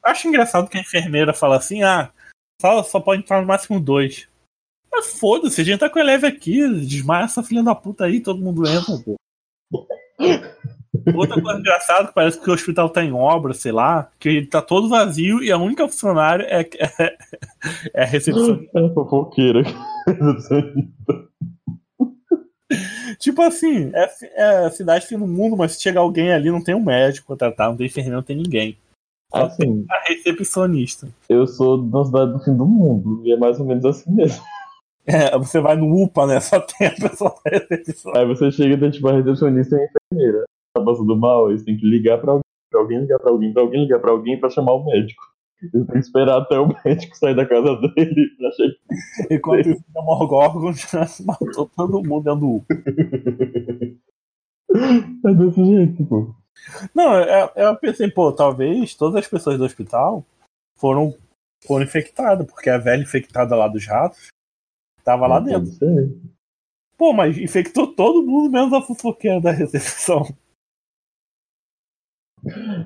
Acho engraçado que a enfermeira fala assim, ah, só, só pode entrar no máximo dois. Mas foda-se, a gente tá com Eleve aqui, desmaia essa filha da puta aí, todo mundo entra, pô. Outra coisa engraçada que parece que o hospital tá em obra, sei lá, que ele tá todo vazio e a única funcionária é, é, é a recepcionista. [laughs] É fofoqueira. tipo assim, é, é a cidade fim do mundo, mas se chega alguém ali, não tem um médico pra tratar, não tem enfermeiro, não tem ninguém. Assim, A [laughs] recepcionista. eu sou da cidade do fim do mundo, e é mais ou menos assim mesmo. [laughs] É, você vai no UPA, né? Só tem a pessoa [laughs] da recepção. Aí você chega e tem tipo a recepcionista e a enfermeira. Tá passando mal, eles têm que ligar pra alguém, pra alguém ligar pra alguém, pra alguém ligar pra alguém pra chamar o médico. Eles têm que esperar até o médico sair da casa dele pra chegar. Enquanto isso, o Demogorgon já matou todo mundo dentro do UPA. É desse jeito, pô. Não, eu, eu pensei, pô, talvez todas as pessoas do hospital foram, foram infectadas, porque a velha infectada lá dos ratos tava lá Não dentro. pode ser. Pô, mas infectou todo mundo, menos a fofoqueira da recepção.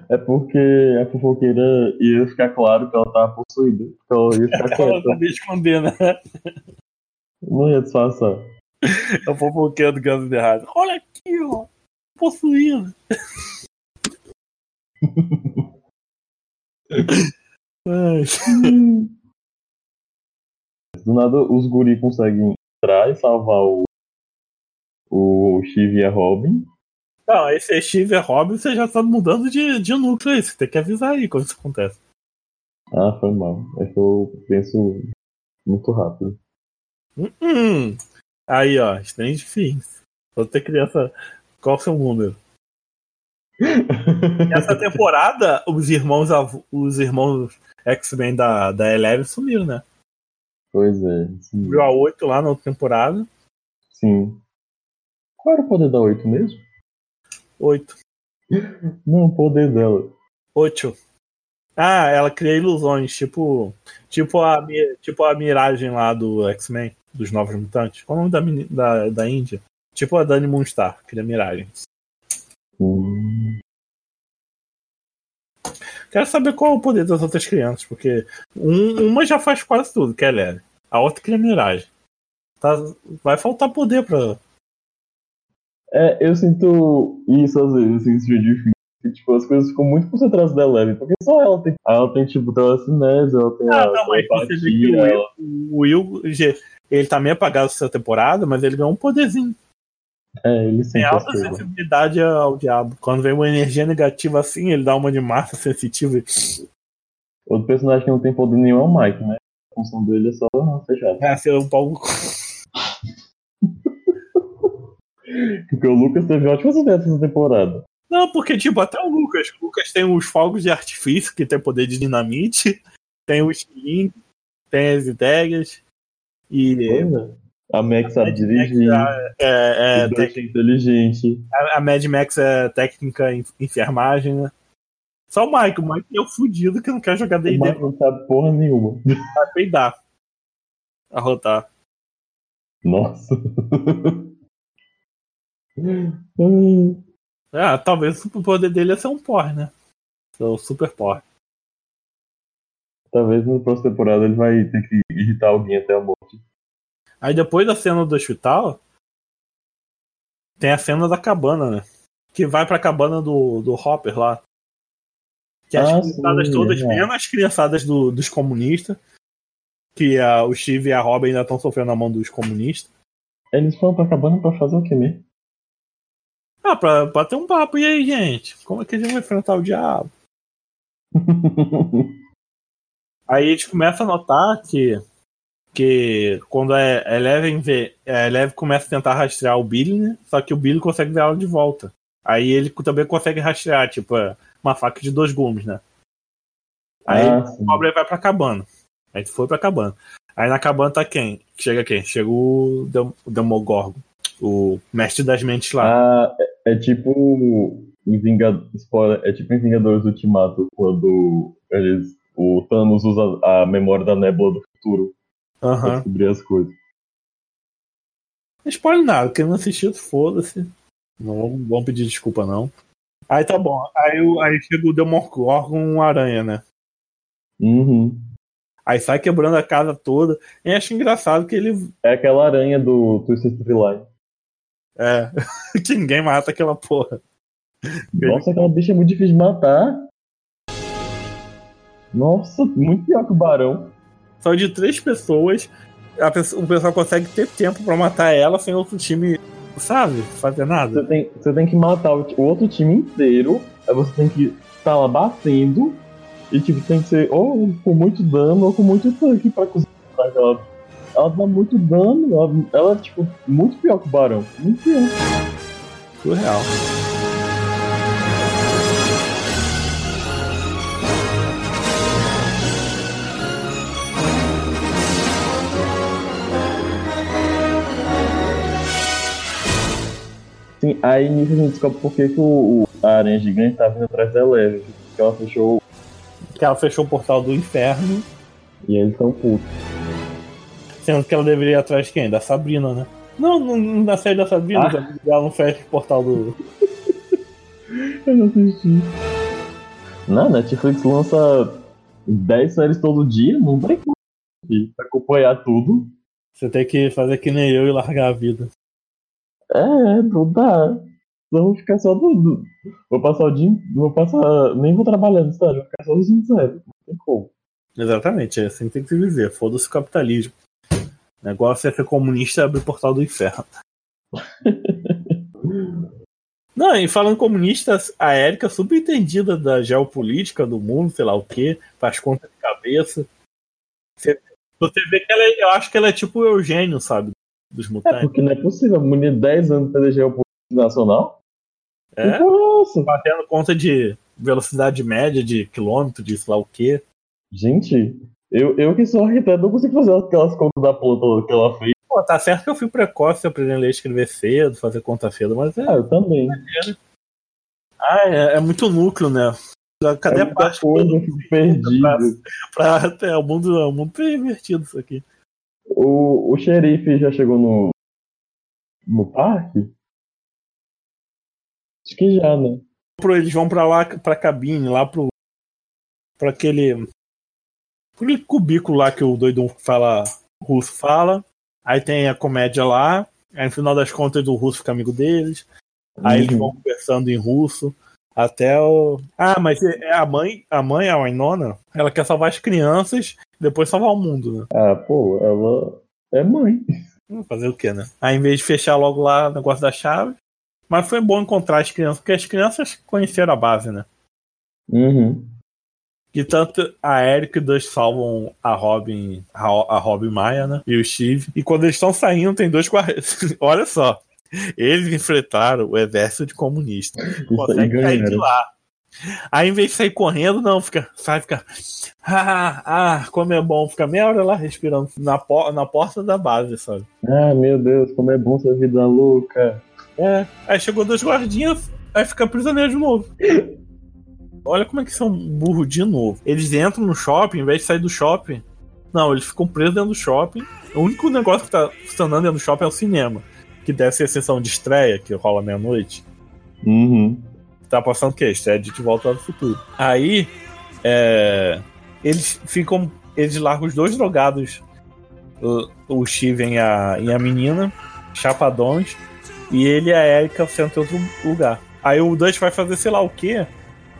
É porque a fofoqueira ia ficar claro que ela tava possuída. Então ela ia ficar [laughs] Ela quieta. sabia esconder, né? Não ia disfarçar. A fofoqueira do Guns N' Roses. Olha aqui, ó. Possuído. Do nada os guri conseguem entrar e salvar o, o Steve e a Robin. Não, esse é Steve e Robin, você já tá mudando de, de núcleo aí. Você tem que avisar aí quando isso acontece. Ah, foi mal. É que eu penso muito rápido. Hum, hum. Aí, ó, Strange Things. Outra criança. Qual o seu número? Essa temporada, os irmãos, os irmãos X-Men da, da Eleven sumiram, né? pois é. Sim. Viu a 8 lá na outra temporada. sim. Qual era o poder da 8 mesmo? 8. Não, o poder dela. 8. Ah, ela cria ilusões, tipo. Tipo a, tipo a miragem lá do X-Men, dos Novos Mutantes. Qual é o nome da, da, da Índia? Tipo a Dani Moonstar, cria miragens. Hum, Quero saber qual é o poder das outras crianças, porque um- uma já faz quase tudo, que é leve. A outra cria miragem. Tá, vai faltar poder pra. É, eu sinto isso às vezes, assim, isso é difícil. que, Tipo, as coisas ficam muito concentradas da Eleven, porque só ela tem. Ela tem, tipo, telecinese, ela tem Ah, a não, mas você vê que o Will, ela- o Will, ele tá meio apagado essa temporada, mas ele ganhou um poderzinho. É, ele Tem alta sensibilidade ao diabo. Quando vem uma energia negativa assim, ele dá uma de massa sensitiva. Outro personagem que não tem poder nenhum é o Mike, né? A função dele é só fechar. É, ser um pau. [laughs] Porque o Lucas teve ótimas ideias essa temporada. Não, porque, tipo, até o Lucas. O Lucas tem os fogos de artifício, que tem poder de dinamite. Tem o estilingue, tem as ideias. E. Pois é. A Max sabe Max dirigir, é, é, o tec- é inteligente. a, a Mad Max é técnica em enfermagem, né? Só o Mike. O Mike é o fudido que não quer jogar O D&D. Mike não sabe porra nenhuma. [laughs] Vai peidar. Arrotar. Nossa. [laughs] Ah, talvez o superpoder dele é ser um porre, né? Ser o super porre. Talvez na próxima temporada ele vai ter que irritar alguém até a morte. Aí depois da cena do hospital, tem a cena da cabana, né? Que vai pra cabana do, do Hopper lá. Que as Ah, criançadas sim, todas, é. menos as criançadas do- dos comunistas. Que a, o Steve e a Robin ainda estão sofrendo a mão dos comunistas. Eles foram pra cabana pra fazer o que mesmo? Ah, pra, pra ter um papo. E aí, gente? Como é que a gente vai enfrentar o diabo? [laughs] Aí a gente começa a notar que, que quando a Eleven vê, a Eleven começa a tentar rastrear o Billy, né? Só que o Billy consegue ver ela de volta. Aí ele também consegue rastrear, tipo, uma faca de dois gumes, né? Aí Ah, o pobre vai pra cabana. Aí foi pra cabana. Aí na cabana tá quem? Chega quem? Chega o, Dem o Demogorgon. O mestre das mentes lá. Ah, É tipo em Vingadores, é tipo em Vingadores Ultimato, quando eles, o Thanos usa a memória da nébula do futuro pra Aham. descobrir as coisas. Não spoiler nada, quem não assistiu, foda-se. Não vamos pedir desculpa, não. Aí tá bom. Aí, aí chega o Demogorgon aranha, né? Uhum. Aí sai quebrando a casa toda. E acho engraçado que ele. É aquela aranha do Twisted Line. É. [laughs] que ninguém mata aquela porra. Nossa, aquela bicha é muito difícil de matar. Nossa, muito pior que o Barão. Só de três pessoas, a pessoa, o pessoal consegue ter tempo pra matar ela sem outro time, sabe? Fazer nada. Você tem, você tem que matar o, o outro time inteiro. Aí você tem que estar lá batendo. E tipo, tem que ser ou com muito dano ou com muito tanque pra conseguir matar aquela. Ela dá muito dano, ela, ela é tipo muito pior que o Barão. Muito pior. Surreal. Sim, aí nisso a gente descobre por que, que o, o- a aranha gigante tá vindo atrás da Eleven. Porque ela fechou Que ela fechou o portal do inferno, e eles estão putos. sendo que ela deveria ir atrás de quem? Da Sabrina, né? Não, não, não da série da Sabrina, Ah. ela não fecha o portal do. [laughs] Eu não assisti. Não, Netflix lança 10 séries todo dia, não tem como acompanhar tudo. Você tem que fazer que nem eu e largar a vida. É, não dá. Só vou ficar só do. do- Vou passar o dia. Vou passar. Nem vou trabalhar no estádio, vou ficar só os 20 séries. Não tem como. Exatamente, é assim que tem que se dizer. Foda-se o capitalismo. O negócio é ser comunista e abrir o portal do inferno. [laughs] Não, e falando em comunistas, a Érica, super entendida da geopolítica do mundo, sei lá o quê, faz conta de cabeça. Você, você vê que ela é, eu acho que ela é tipo o Eugênio, sabe? Dos É mutantes. porque não é possível. Mulher 10 anos pra eleger o político nacional? É, Nossa! fazendo conta de velocidade média de quilômetro, de sei lá o quê. Gente, eu, eu que sou arquiteto não consigo fazer aquelas contas da planta que ela fez. Pô, tá certo que eu fui precoce, aprendendo a ler escrever cedo, fazer conta cedo, mas é. Ah, eu também. Ah, é, é muito núcleo, né? Cadê é a parte coisa, eu perdido. pra, pra, é, o mundo, é o mundo pervertido isso aqui. O, o xerife já chegou no. no parque? Acho que já, né? Eles vão pra lá, pra cabine, lá pro. pra aquele. aquele cubículo lá que o doido fala. russo fala. Aí tem a comédia lá. Aí no final das contas o russo fica amigo deles. Aí eles Uhum. vão conversando em russo. Até o. Ah, mas é é a mãe, a mãe, a Winona, ela quer salvar as crianças depois salvar o mundo, né? Ah, pô, ela é mãe. Hum, Fazer o quê, né? Aí em vez de fechar logo lá o negócio da chave. Mas foi bom encontrar as crianças, porque as crianças conheceram a base, né? Uhum. E tanto a Eric e o Dust salvam a Robin, a, a Robin Maia, né? E o Steve. E quando eles estão saindo, tem dois guardas. [laughs] Olha só. Eles enfrentaram o exército de comunistas. Consegue sair de ganharam. lá. Aí, em vez de sair correndo, não, fica, sai, fica. Ah, ah, como é bom, fica meia hora lá respirando na, por, na porta da base, sabe? Ah, meu Deus, como é bom ser vida louca. É. Aí chegou dois guardinhas, aí fica prisioneiro de novo. [laughs] Olha como é que são burro de novo. Eles entram no shopping, em vez de sair do shopping. Não, eles ficam presos dentro do shopping. O único negócio que tá funcionando dentro do shopping é o cinema. Que ser a sessão de estreia, que rola meia-noite. Uhum. Tá passando o quê? Estreia de De Volta ao Futuro. Aí, é, eles ficam. Eles largam os dois drogados, o, o Steven e a, e a menina, chapadões, e ele e a Erika sentam em outro lugar. Aí o Dutch vai fazer sei lá o quê,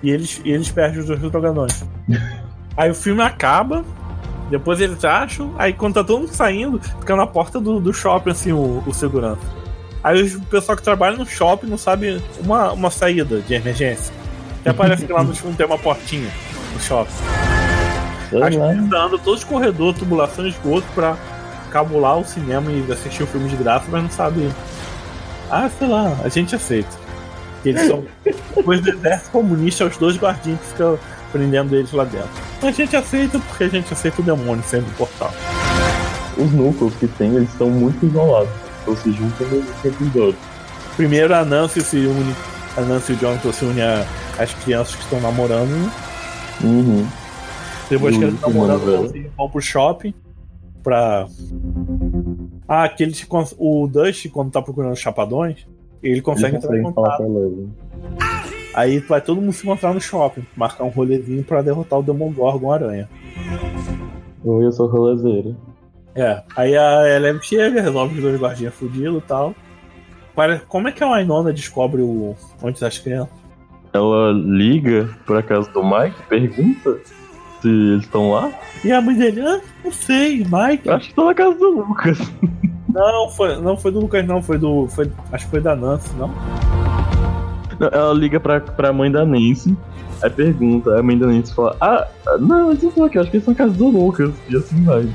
e eles, e eles perdem os dois drogadões. [laughs] Aí o filme acaba, depois eles acham, aí quando tá todo mundo saindo, fica na porta do, do shopping, assim, o, o segurança. Aí o pessoal que trabalha no shopping não sabe uma, uma saída de emergência. Até parece que lá no filme tem uma portinha no shopping. Andam todos os corredores, tubulação de esgoto pra cabular o cinema e assistir o filme de graça, mas não sabe. Ah, sei lá, a gente aceita. Eles são. [laughs] Depois do exército comunista, os dois guardinhos que ficam prendendo eles lá dentro. A gente aceita porque a gente aceita o demônio sendo do portal. Os núcleos que tem, eles estão muito isolados. Então se juntam nos episódios. Primeiro a Nancy se une. A Nancy e o Jonathan se unem às crianças que estão namorando, né? Uhum. Depois que eles estão namorando, novela. eles vão pro shopping pra. Ah, aquele o Dust, quando tá procurando os chapadões, ele consegue Eles entrar em contato. Aí vai todo mundo se encontrar no shopping, marcar um rolezinho pra derrotar o Demogorgon Aranha. Eu sou rolezeira. É, aí a Eleven chega, resolve os dois guardinhas fudidos e tal. Como é que a Winona descobre o... onde tá as crianças? Ela liga pra casa do Mike, pergunta se eles estão lá. E a mãe dele, ah, não sei, Mike. Acho que estão na casa do Lucas. [laughs] Não, foi, não foi do Lucas, não, foi do. Foi, acho que foi da Nancy, não? Ela liga pra, pra mãe da Nancy, aí pergunta, aí a mãe da Nancy fala, ah, não, eles não estão aqui, acho que eles estão na casa do Lucas. E assim vai.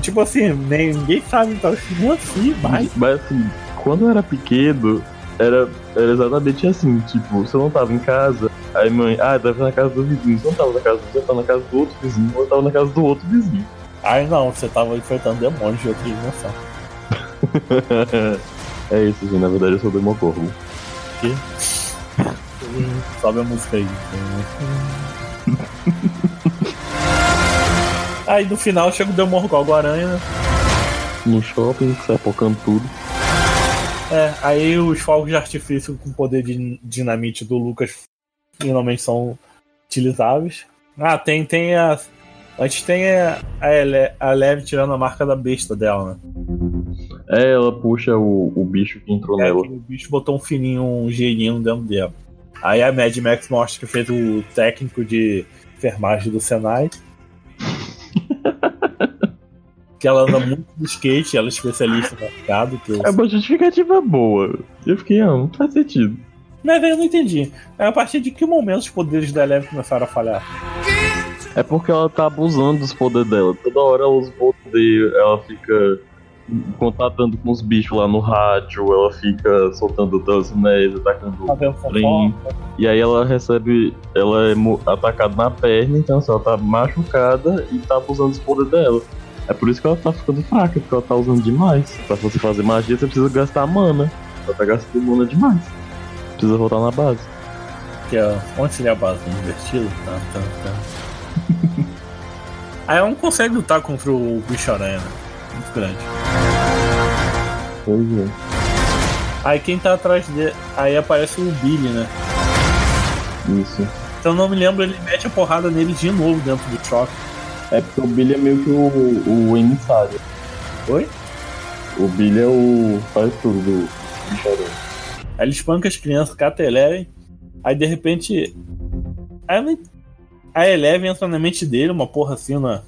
Tipo assim, nem, ninguém sabe, então, não assim, Mike. Mas assim, quando eu era pequeno, era, era exatamente assim, tipo, você não tava em casa, aí mãe, ah, deve estar na casa do vizinho, você não tava na casa do vizinho, tava na casa do outro vizinho, ou eu tava na casa do outro vizinho. Ai não, você tava enfrentando demônios de outra dimensão. [laughs] é isso, gente, na verdade eu sou o Demogorgon. Sobe a música aí. [laughs] Aí no final chega o Demogorgon Aranha, né? No shopping, sai focando tudo. É, aí os fogos de artifício com poder de dinamite do Lucas finalmente são utilizáveis. Ah, tem, tem a. Antes tem a, a, Ele, a Leve tirando a marca da besta dela, né? É, ela puxa o, o bicho que entrou É, nela. o bicho botou um fininho, um gelinho dentro dela. Aí a Mad Max mostra que fez o técnico de enfermagem do Senai. [laughs] que ela anda muito de skate, ela é especialista no mercado. Eu... É uma justificativa boa. Eu fiquei, ah, não faz sentido. Mas eu não entendi. É a partir de que momento os poderes da Eleven começaram a falhar? É porque ela tá abusando dos poderes dela. Toda hora ela usa o poder, ela fica contatando com os bichos lá no rádio, ela fica soltando telecinese, atacando Tá vendo trem. E aí ela recebe. Ela é atacada na perna, então assim, ela tá machucada e tá abusando dos poderes dela. É por isso que ela tá ficando fraca, porque ela tá usando demais. Pra você fazer magia, você precisa gastar mana. Ela tá gastando mana demais. Precisa voltar na base. Que é, onde seria a base? No Invertido? Tá, tá, tá. [laughs] Aí ela não consegue lutar contra o bicho aranha, né? Muito grande. Pois é. Aí quem tá atrás dele. Aí aparece o Billy, né? Isso. Então não me lembro, ele mete a porrada nele de novo dentro do choque. É porque o Billy é meio que o, o emissário. Oi? O Billy é o. faz tudo do bicho-aranha. Aí ele espanca as crianças, cata Eleven. Aí de repente. Aí a Eleven entra na mente dele, uma porra assim, né?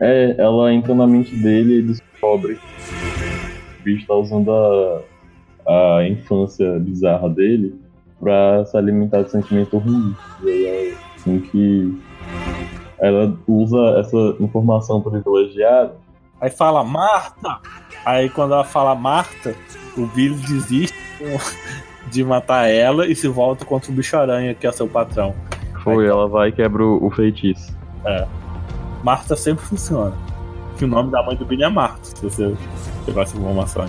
É, ela entra na mente dele e descobre que o bicho tá usando a, a infância bizarra dele pra se alimentar de sentimento ruim. E aí é assim que ela usa essa informação privilegiada. Aí fala Marta! Aí quando ela fala Marta, o Billy desiste [laughs] de matar ela e se volta contra o bicho-aranha, que é seu patrão. Foi, ela vai e quebra o, o feitiço. Marta sempre funciona. Que o nome da mãe do Billy é Marta, se você pegar essa informação.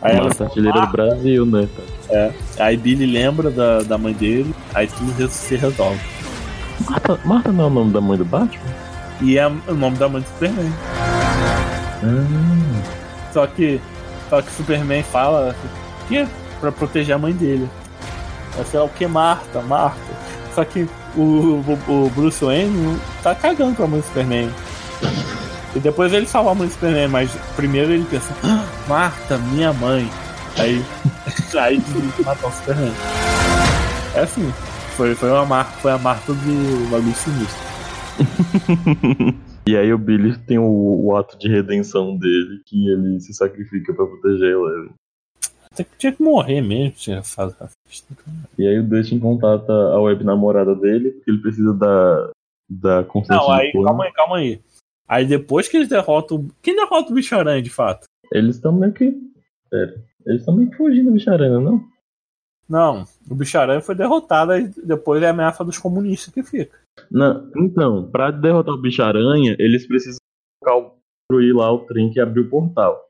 Aí ela Marta, artilheira do Brasil, né? É. Aí Billy lembra da, da mãe dele, aí tudo se resolve. Marta, Marta não é o nome da mãe do Batman? E é o nome da mãe do Superman. Ah, Só que. Só que Superman fala que é pra proteger a mãe dele. Aí fala o que Marta, Marta. Só que o, o, Bruce Wayne tá cagando pra mãe do Superman. E depois ele salva a mãe do Superman, mas primeiro ele pensa, "Ah, Marta, minha mãe. Aí. [laughs] aí matar o Superman. É assim. Foi, foi, uma marca, foi a marca do bagulho sinistro. [laughs] e aí o Billy tem o, o ato de redenção dele, que ele se sacrifica pra proteger ela. Até que tinha que morrer mesmo, tinha fase racista. E aí o Dustin contata a web namorada dele, porque ele precisa da, da consciência Não, aí, calma aí, calma aí. Aí depois que eles derrotam. Quem derrota o bicho-aranha de fato? Eles estão meio que. Pera. Eles estão meio que fugindo do bicho-aranha, não? Não, o bicho-aranha foi derrotado e depois é a ameaça dos comunistas que fica. não? Então, pra derrotar o bicho-aranha, eles precisam construir lá o trem que abriu o portal.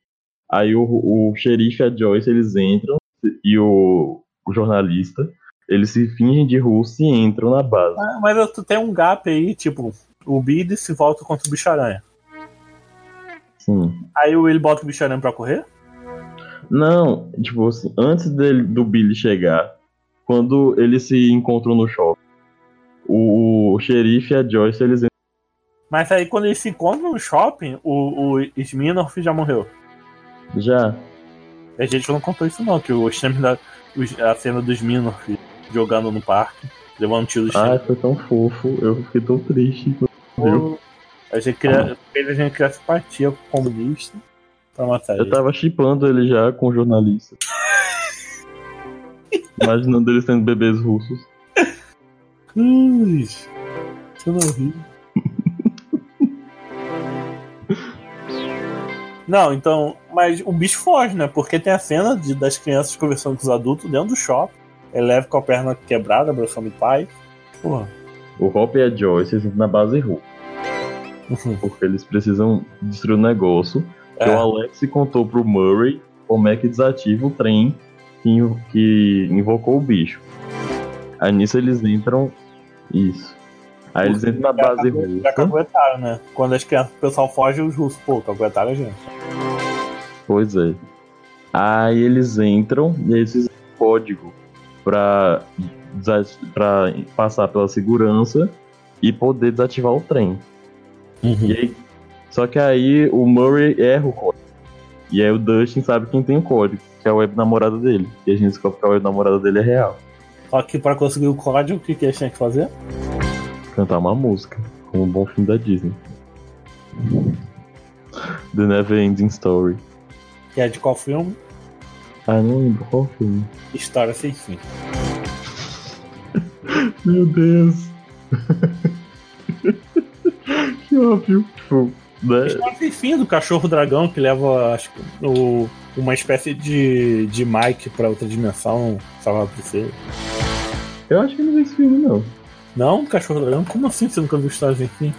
Aí o, o xerife e a Joyce, eles entram, e o, o jornalista, eles se fingem de russo e entram na base. Ah, mas tu tem um gap aí, tipo, o Billy se volta contra o Bicho-Aranha. Sim. Aí Will bota o Bicho-Aranha pra correr? Não, tipo assim, antes dele, do Billy chegar, quando eles se encontram no shopping, o, o xerife e a Joyce, eles Mas aí quando eles se encontram no shopping, o, o Smirnoff já morreu. Já. A gente não contou isso não, que o Exterminador, a cena do Smirnoff jogando no parque, levando um tiro do Ai, foi tão fofo, eu fiquei tão triste. A gente cria, fez a gente criar simpatia com o comunista pra matar Eu ele. tava chipando ele já com o jornalista. Imaginando eles sendo bebês russos. Cruz! Você não viu? Não, então, mas o bicho foge, né? Porque tem a cena de- das crianças conversando com os adultos dentro do shopping. Ele leva com a perna quebrada, abraçando o pai. Porra. O Hop e a Joyce estão na base russa, Uhum. porque eles precisam destruir o negócio. Que É. o Alex contou pro Murray como é que desativa o trem que, que invocou o bicho. Aí nisso eles entram. Isso. Aí eles entram na base Já russa. caguetaram, né? Quando as crianças, o pessoal foge, os russos, pô, caguetaram a gente. Pois é. Aí eles entram e eles um código pra passar pela segurança e poder desativar o trem. E aí, só que aí o Murray erra o código. E aí o Dustin sabe quem tem o código, que é o web namorado dele. E a gente descobre que a web namorada dele é real. Só que pra conseguir o código, o que, que eles tinham que fazer? Cantar uma música, como um bom filme da Disney. The Never Ending Story. Que é de qual filme? Ah, não lembro qual filme. História sem fim. [laughs] Meu Deus. [laughs] que óbvio. Tipo, né? História sem fim do cachorro dragão que leva, acho que, o, uma espécie de, de Mike pra outra dimensão, salvar a princesa. Eu acho que não vi esse filme, não. Não, cachorro dragão? Como assim você nunca viu História sem fim?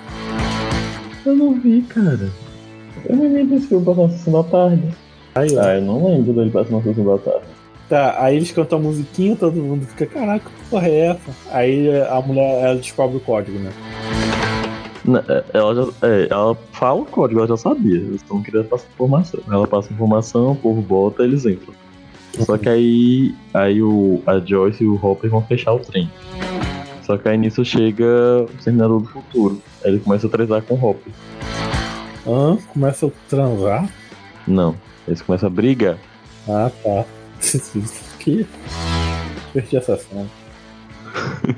Eu não vi, cara. Eu não lembro desse filme passando na tarde. Aí. Ah, eu não lembro dele passando na sessão da tarde. Tá, aí eles cantam a musiquinha, todo mundo fica, caraca, que porra é essa? Aí a mulher ela descobre o código, né? Na- é, Ela, já, é, ela fala o código, ela já sabia. Eles não queriam passar informação. Ela passa informação, o povo bota, eles entram. Só que aí, aí o, a Joyce e o Hopper vão fechar o trem. Só que aí nisso chega o Exterminador do Futuro. Aí ele começa a transar com o Hopper. Hã? Começa a transar? Não, eles começam a brigar. Ah, tá. [laughs] que? Perdi essa cena. [laughs]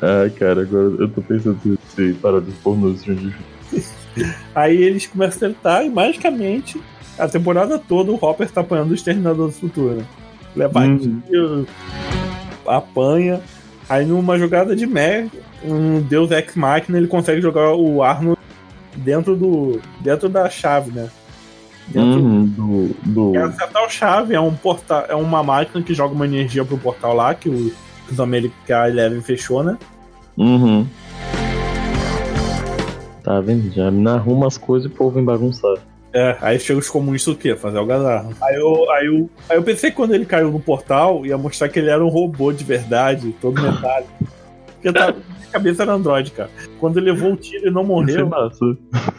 Ai, cara, agora eu tô pensando se, parar de pôr no Stranger. [laughs] Aí eles começam a tentar e magicamente a temporada toda o Hopper tá apanhando o Exterminador do Futuro. Leva tiro, apanha. Aí numa jogada de merda, um Deus Ex Machina, ele consegue jogar o Arnold dentro do. dentro da chave, né? Dentro Uhum, do, do... É acertar o chave, é um portal, é uma máquina que joga uma energia pro portal lá, que, o, que os América que a Eleven fechou, né? Uhum. Tá vendo? Já me arruma as coisas e o povo vem bagunçar. É, aí chega os comunistas o quê? Fazer algazarra. Aí eu, aí, eu, aí eu pensei que quando ele caiu no portal, ia mostrar que ele era um robô de verdade, todo metálico. Porque tá, [laughs] cabeça era Android, cara. Quando ele levou o tiro e não morreu,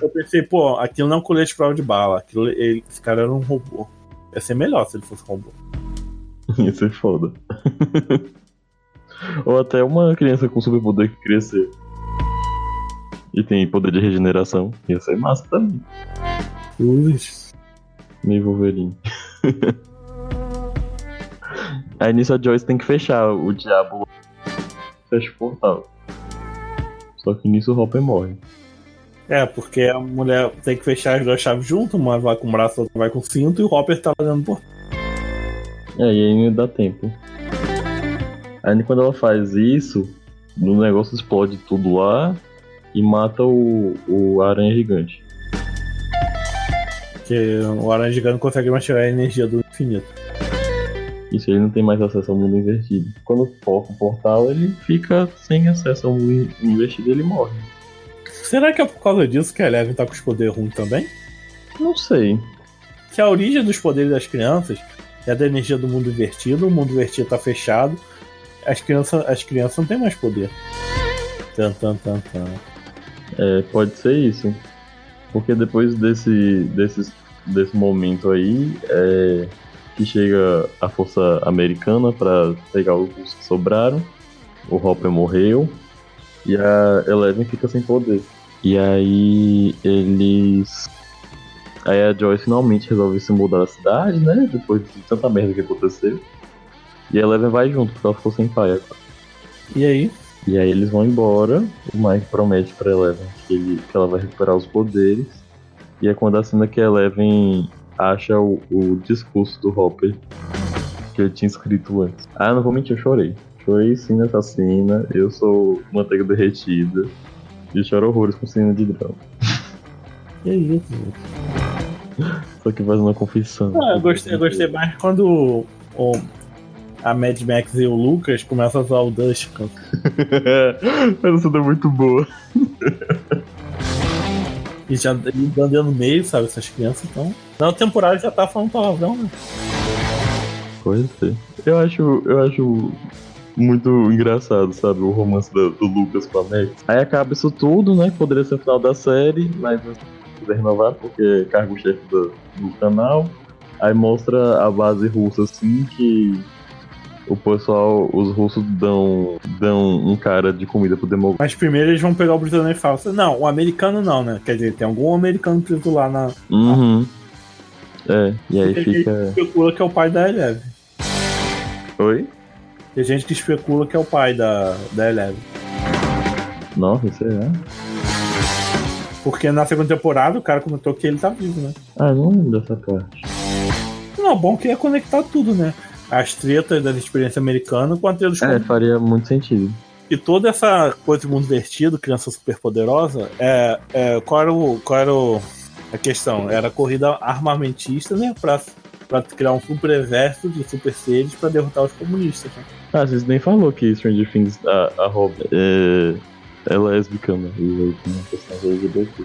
eu pensei, pô, aquilo não é um colete prova de bala. Aquilo, ele, esse cara era um robô. Ia ser melhor se ele fosse um robô. [laughs] Isso é foda. [laughs] Ou até uma criança com superpoder que crescer. E tem poder de regeneração. Ia ser massa também. Ui. Meio Wolverine. [laughs] Aí nisso a Joyce tem que fechar o diabo. Fecha o portal. Só que nisso o Hopper morre. É, porque a mulher tem que fechar as duas chaves junto, uma vai com o braço, outra vai com o cinto, e o Hopper tá fazendo por. É, e aí não dá tempo. Aí quando ela faz isso, o negócio explode tudo lá e mata o, o aranha gigante. Porque o Aranha Gigante consegue tirar a energia do infinito. Isso ele não tem mais acesso ao mundo invertido. Quando foca o portal, ele fica sem acesso ao mundo invertido e ele morre. Será que é por causa disso que a Eleven tá com os poderes ruins também? Não sei. Que a origem dos poderes das crianças é da energia do mundo invertido, o mundo invertido tá fechado, as crianças, as crianças não têm mais poder. Tan, tan, tan, tan. É, pode ser isso. Porque depois desse, desse, desse momento aí, é, que chega a força americana para pegar os que sobraram, o Hopper morreu e a Eleven fica sem poder. E aí eles. Aí a Joy finalmente resolve se mudar da cidade, né? Depois de tanta merda que aconteceu. E a Eleven vai junto, porque ela ficou sem pai agora. E aí? E aí eles vão embora. O Mike promete pra Eleven que, ele, que ela vai recuperar os poderes. E é quando a cena que a Eleven acha o, o discurso do Hopper que ele tinha escrito antes. Ah, não vou mentir, eu chorei. Chorei sim nessa cena. Eu sou manteiga derretida. E choro horrores com cena de drama. [laughs] Que isso, gente? Só que faz uma confissão. Ah, eu gostei, eu gostei mais quando o, o- a Mad Max e o Lucas começam a usar o Dustin. [laughs] Essa cena é muito boa. E já andando no meio, sabe? Essas crianças então. Na temporada já tá falando palavrão, né? Pode ser. Eu acho, eu acho muito engraçado, sabe? O romance do, do Lucas com a Max. Aí acaba isso tudo, né? que Poderia ser o final da série, mas não quiser renovar porque é cargo-chefe do, do canal. Aí mostra a base russa assim que o pessoal, os russos dão, dão um cara de comida pro demogorgon. Mas primeiro eles vão pegar o britânico e falam assim, não, o americano não, né? Quer dizer, tem algum americano preso lá na. Uhum. É, e aí Tem gente que fica. especula que é o pai da Eleven. Oi? Tem gente que especula que é o pai da, da Eleven. Nossa, será? Porque na segunda temporada o cara comentou que ele tá vivo, né? Ah, não lembro dessa parte. Não, bom que ia conectar tudo, né? As tretas da experiência americana com a treta dos É, faria muito sentido. E toda essa coisa de mundo vertido, criança super poderosa, é, é, qual era, o, qual era o- a questão? Era a corrida armamentista, né? Pra, pra criar um super exército de super seres pra derrotar os comunistas. Né? Ah, vocês nem falou que Stranger Things, a, a Rob é, é lésbica, né? E tem uma questão LGBT.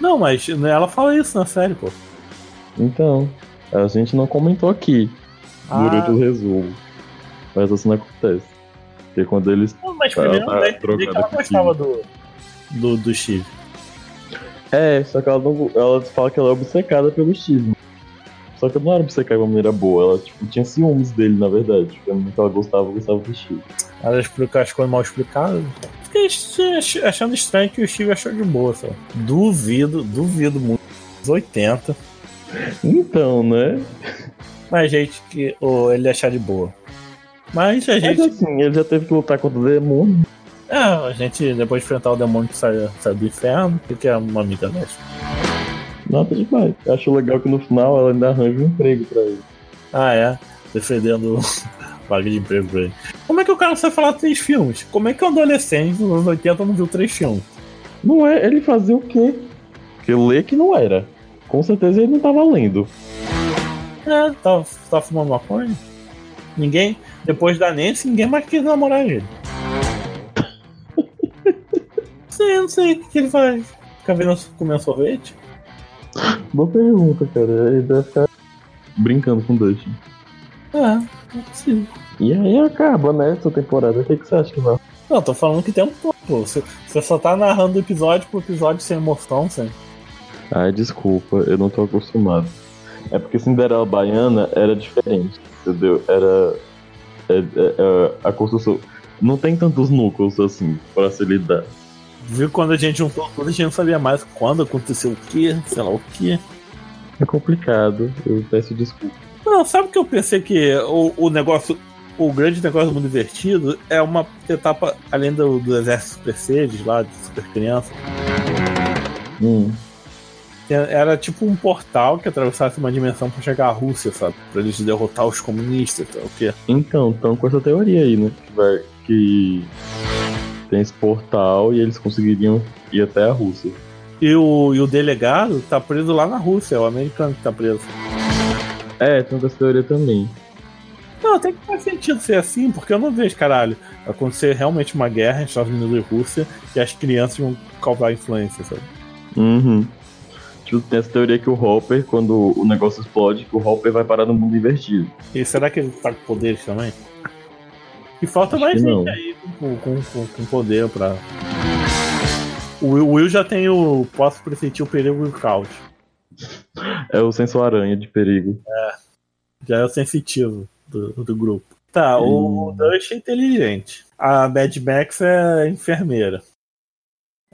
Não, mas né, ela fala isso na série, pô. Então, a gente não comentou aqui durante Ah. o resumo. Mas assim não acontece. Porque quando eles. Não, mas Ela primeiro tá né, que ela gostava do, do, do Steve. É, só que ela, não, ela fala que ela é obcecada pelo Steve. Só que ela não era obcecada de uma maneira boa, ela tipo, tinha ciúmes dele, na verdade. Porque que ela gostava, gostava do Steve. Ela explicar as coisas mal explicadas. Fiquei ach- achando estranho que o Steve achou de boa, sabe? Duvido, duvido muito. Os 80. Então, né? Mas gente que ou ele achar de boa. Mas a Mas gente. assim, ele já teve que lutar contra o demônio. É, a gente, depois de enfrentar o demônio que sai, sai do inferno, o que é uma amiga dessa? Nada demais. Eu acho legal que no final ela ainda arranja um emprego pra ele. Ah, é. Defendendo [laughs] vaga de emprego pra ele. Como é que o cara sabe falar três filmes? Como é que um adolescente nos anos 80 não viu três filmes? Não é, ele fazia o quê? Porque ler que não era. Com certeza ele não tava lendo. É, tá, tá fumando maconha? Ninguém, depois da Nancy, ninguém mais quis namorar ele. Sei, eu não sei o que, ele faz. Fica vendo comer sorvete? Boa pergunta, cara. Ele deve ficar brincando com o Dustin. É, não é possível. E aí acaba, né, essa temporada. O que, que você acha que vai? Não, tô falando que tem um pouco. Você, você só tá narrando episódio por episódio sem emoção, sem. Ai, desculpa, eu não tô acostumado. É porque Cinderela Baiana era diferente, entendeu? Era. é- é- é- a construção. Não tem tantos núcleos assim pra se lidar. Viu quando a gente juntou tudo, a gente não sabia mais quando aconteceu o que, sei lá o que. É complicado, eu peço desculpa. Não, sabe o que eu pensei que o, o negócio, o grande negócio do mundo invertido é uma etapa além do, do exército super seres lá, de super criança. Hum. Era tipo um portal que atravessasse uma dimensão pra chegar à Rússia, sabe? Pra eles derrotar os comunistas, sei lá o quê. Então, estão com essa teoria aí, né? Que, vai, que tem esse portal e eles conseguiriam ir até a Rússia. E o, e o delegado tá preso lá na Rússia, é o americano que tá preso. É, tem essa teoria também. Não, tem que faz sentido ser assim, porque eu não vejo, caralho, acontecer realmente uma guerra entre Estados Unidos e Rússia e as crianças vão causar influência, sabe? Uhum. Tipo, tem essa teoria que o Hopper, quando o negócio explode, que o Hopper vai parar no mundo invertido. E será que ele tá com poderes também? E falta Acho mais gente não. aí com, com, com, poder pra. O Will, o Will já tem o. Posso pressentir o perigo e o caos. É o senso aranha de perigo. Já é o sensitivo do, do grupo. Tá, o Dust é inteligente. A Mad Max é enfermeira.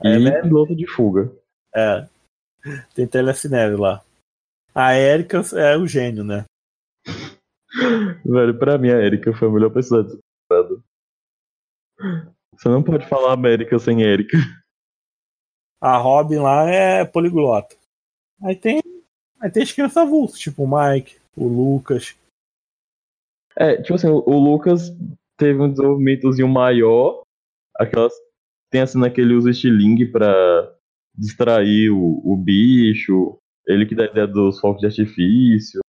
E Ela é- piloto de fuga. É. Tem telecinese lá. A Erika é o gênio, né? [laughs] Velho, pra mim a Erika foi a melhor pessoa temporada. Você não pode falar América sem Erika. A Robin lá é poliglota. Aí tem. Aí tem as crianças avulsas, tipo o Mike, o Lucas. É, tipo assim, o, o Lucas teve um desenvolvimentozinho maior. Aquelas. Tem assim naquele usa estilingue pra distrair o, o bicho. Ele que dá a ideia dos fogos de artifício.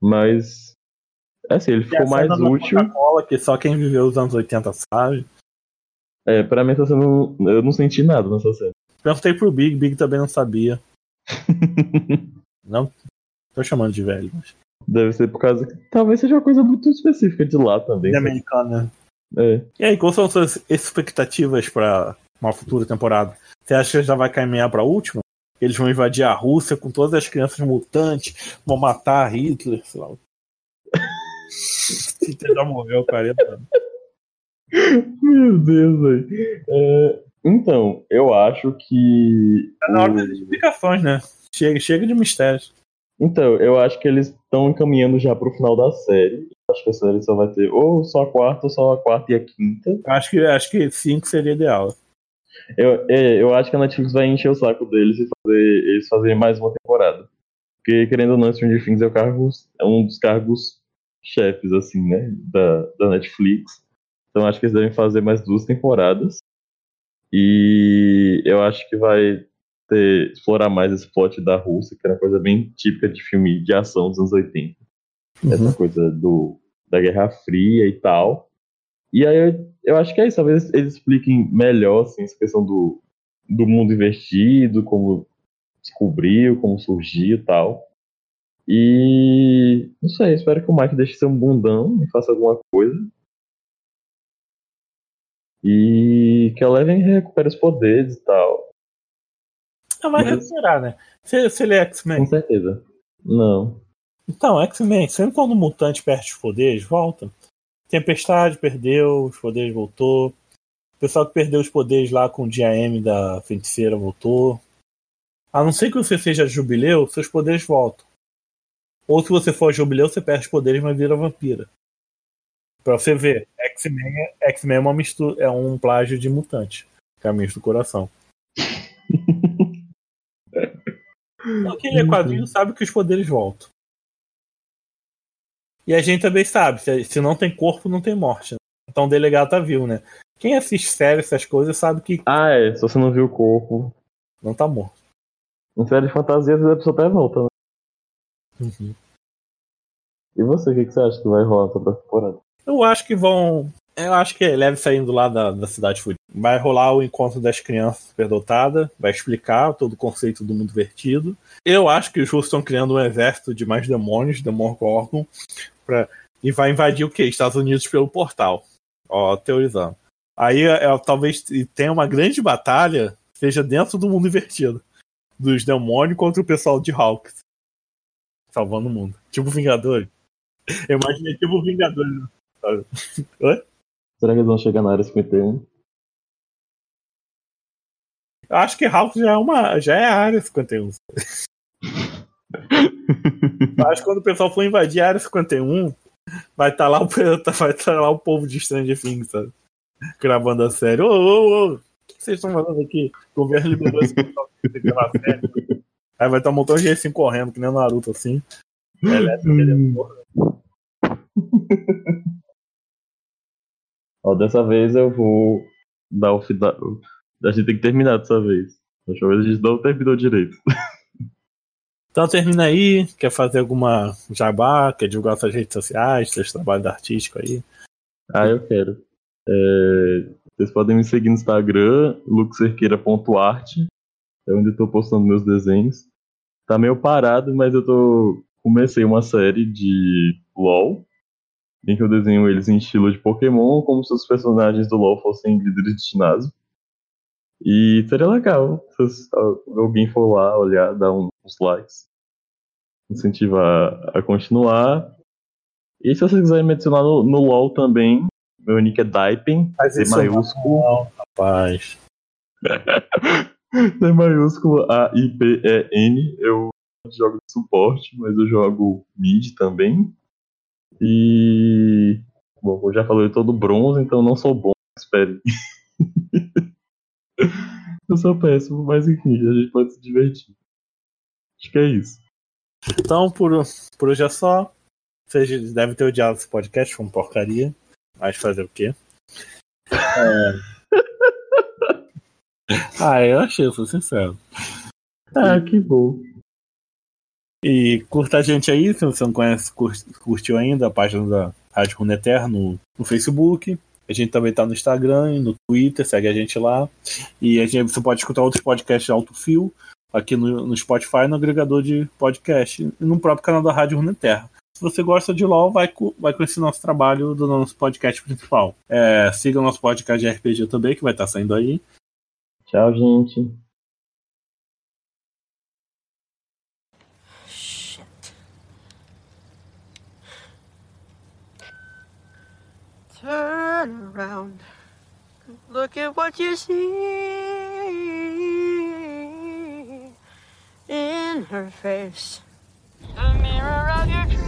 Mas. É assim, ele ficou a mais útil. Coca-Cola, que só quem viveu os anos 80 sabe. É, pra mim essa cena. Eu não senti nada nessa cena. Perguntei pro Big, Big também não sabia. [laughs] Não tô chamando de velho, mas. Deve ser por causa talvez seja uma coisa muito específica de lá também. Americano, né? É. E aí, quais são suas expectativas pra uma futura temporada? Você acha que já vai caminhar pra última? Eles vão invadir a Rússia com todas as crianças mutantes, vão matar Hitler, sei lá. Hitler já morreu, 40 anos. Meu Deus, velho. É, então, eu acho que. Tá na hora das explicações, né? Chega, chega de mistérios. Então, eu acho que eles estão encaminhando já pro final da série. Acho que a série só vai ter ou só a quarta, ou só a quarta e a quinta. Acho que, acho que 5 seria ideal. Eu, é, eu acho que a Netflix vai encher o saco deles e fazer eles fazerem mais uma temporada. Porque, querendo ou não, Stranger Things é, o cargo, é um dos cargos chefes, assim, né? Da, da Netflix. Então acho que eles devem fazer mais duas temporadas. E eu acho que vai ter, explorar mais esse plot da Rússia, que era uma coisa bem típica de filme de ação dos anos 80. Essa coisa do, da Guerra Fria e tal. E aí eu, eu acho que é isso. Talvez eles expliquem melhor assim, essa questão do, do mundo invertido, como descobriu, como surgiu e tal. E não sei, espero que o Mike deixe ser um bundão e faça alguma coisa. E que a Eleven recupere os poderes e tal. Ah, vai Mas- recuperar, né? Se, se ele é X-Men. Com certeza. Não. Então, X-Men, sempre quando o mutante perde os poderes, volta. Tempestade perdeu, os poderes voltou. O pessoal que perdeu os poderes lá com o DAM da feiticeira voltou. A não ser que você seja jubileu, seus poderes voltam. Ou se você for jubileu, você perde os poderes, mas vira vampira. Pra você ver, X-Men é, X-Men é uma mistura, é um plágio de mutante. Caminhos do coração. [laughs] Então, quem lê quadrinho sabe que os poderes voltam. E a gente também sabe, se, não tem corpo, não tem morte. né? Então o delegado tá vivo, né? Quem assiste série, essas coisas, sabe que Ah, é. Se você não viu o corpo. não tá morto. Em série de fantasia, às vezes a pessoa até volta, né? Uhum. E você, o que, que você acha que vai rolar nessa próxima temporada? Eu acho que vão. Eu acho que leve saindo lá da, da cidade fudida. Vai rolar o encontro das crianças superdotadas, vai explicar todo o conceito do mundo vertido. Eu acho que os russos estão criando um exército de mais demônios, Demogorgon, pra... e vai invadir o quê? Estados Unidos pelo portal. Ó, teorizando. Aí é, é, talvez tenha uma grande batalha, seja dentro do mundo invertido. Dos demônios contra o pessoal de Hawks. Salvando o mundo. Tipo Vingadores. [laughs] Eu imaginei tipo Vingadores. sabe? [laughs] Oi? Será que eles vão chegar na área 51? Eu acho que Hawks já é uma. já é a área 51. [laughs] Eu acho que quando o pessoal for invadir a área 51, vai estar lá, o- vai tá lá o povo de Stranger Things, sabe? Gravando a série. Ô, ô, ô, o que vocês estão fazendo aqui? O governo liberou esse pessoal pra você gravar a série. Aí vai estar um montão de gente assim correndo, que nem o Naruto assim. Querendo correr. Ó, dessa vez eu vou dar o final. A gente tem que terminar dessa vez. Dessa vez a gente não terminou direito. [laughs] Então termina aí, quer fazer alguma jabá, quer divulgar suas redes sociais, seus trabalhos artísticos aí. Ah, eu quero. É, Vocês podem me seguir no Instagram, luxerqueira.art. É onde eu tô postando meus desenhos. tá meio parado, mas eu tô. Comecei uma série de LOL, em que eu desenho eles em estilo de Pokémon, como se os personagens do LOL fossem líderes de ginásio. E seria legal se alguém for lá olhar, dar uns likes, incentivar a continuar. E se vocês quiserem me adicionar no, no LOL também, meu nick é Daipen, D isso maiúsculo. Não, rapaz. [laughs] [laughs] D maiúsculo A-I-P-E-N. Eu jogo de suporte, mas eu jogo mid também. E. Bom, eu já falei todo bronze, então não sou bom, espere. [laughs] eu sou péssimo, mas enfim, a gente pode se divertir. Acho que é isso. Então, por, por hoje é só. Vocês devem ter odiado esse podcast, foi uma porcaria. Mas fazer o quê? É... [laughs] ah, eu achei, eu sou sincero. Ah, que bom. E curta a gente aí, se você não conhece, curtiu ainda a página da Rádio Runeterra no, no Facebook. A gente também tá no Instagram e no Twitter, segue a gente lá. E a gente, você pode escutar outros podcasts de alto fio aqui no, no Spotify, no agregador de podcast e no próprio canal da Rádio Runeterra. Se você gosta de LOL, vai, vai conhecer nosso trabalho do nosso podcast principal. É, siga o nosso podcast de RPG também, que vai estar saindo aí. Tchau, gente. Turn around. Look at what you see in her face. The mirror of your.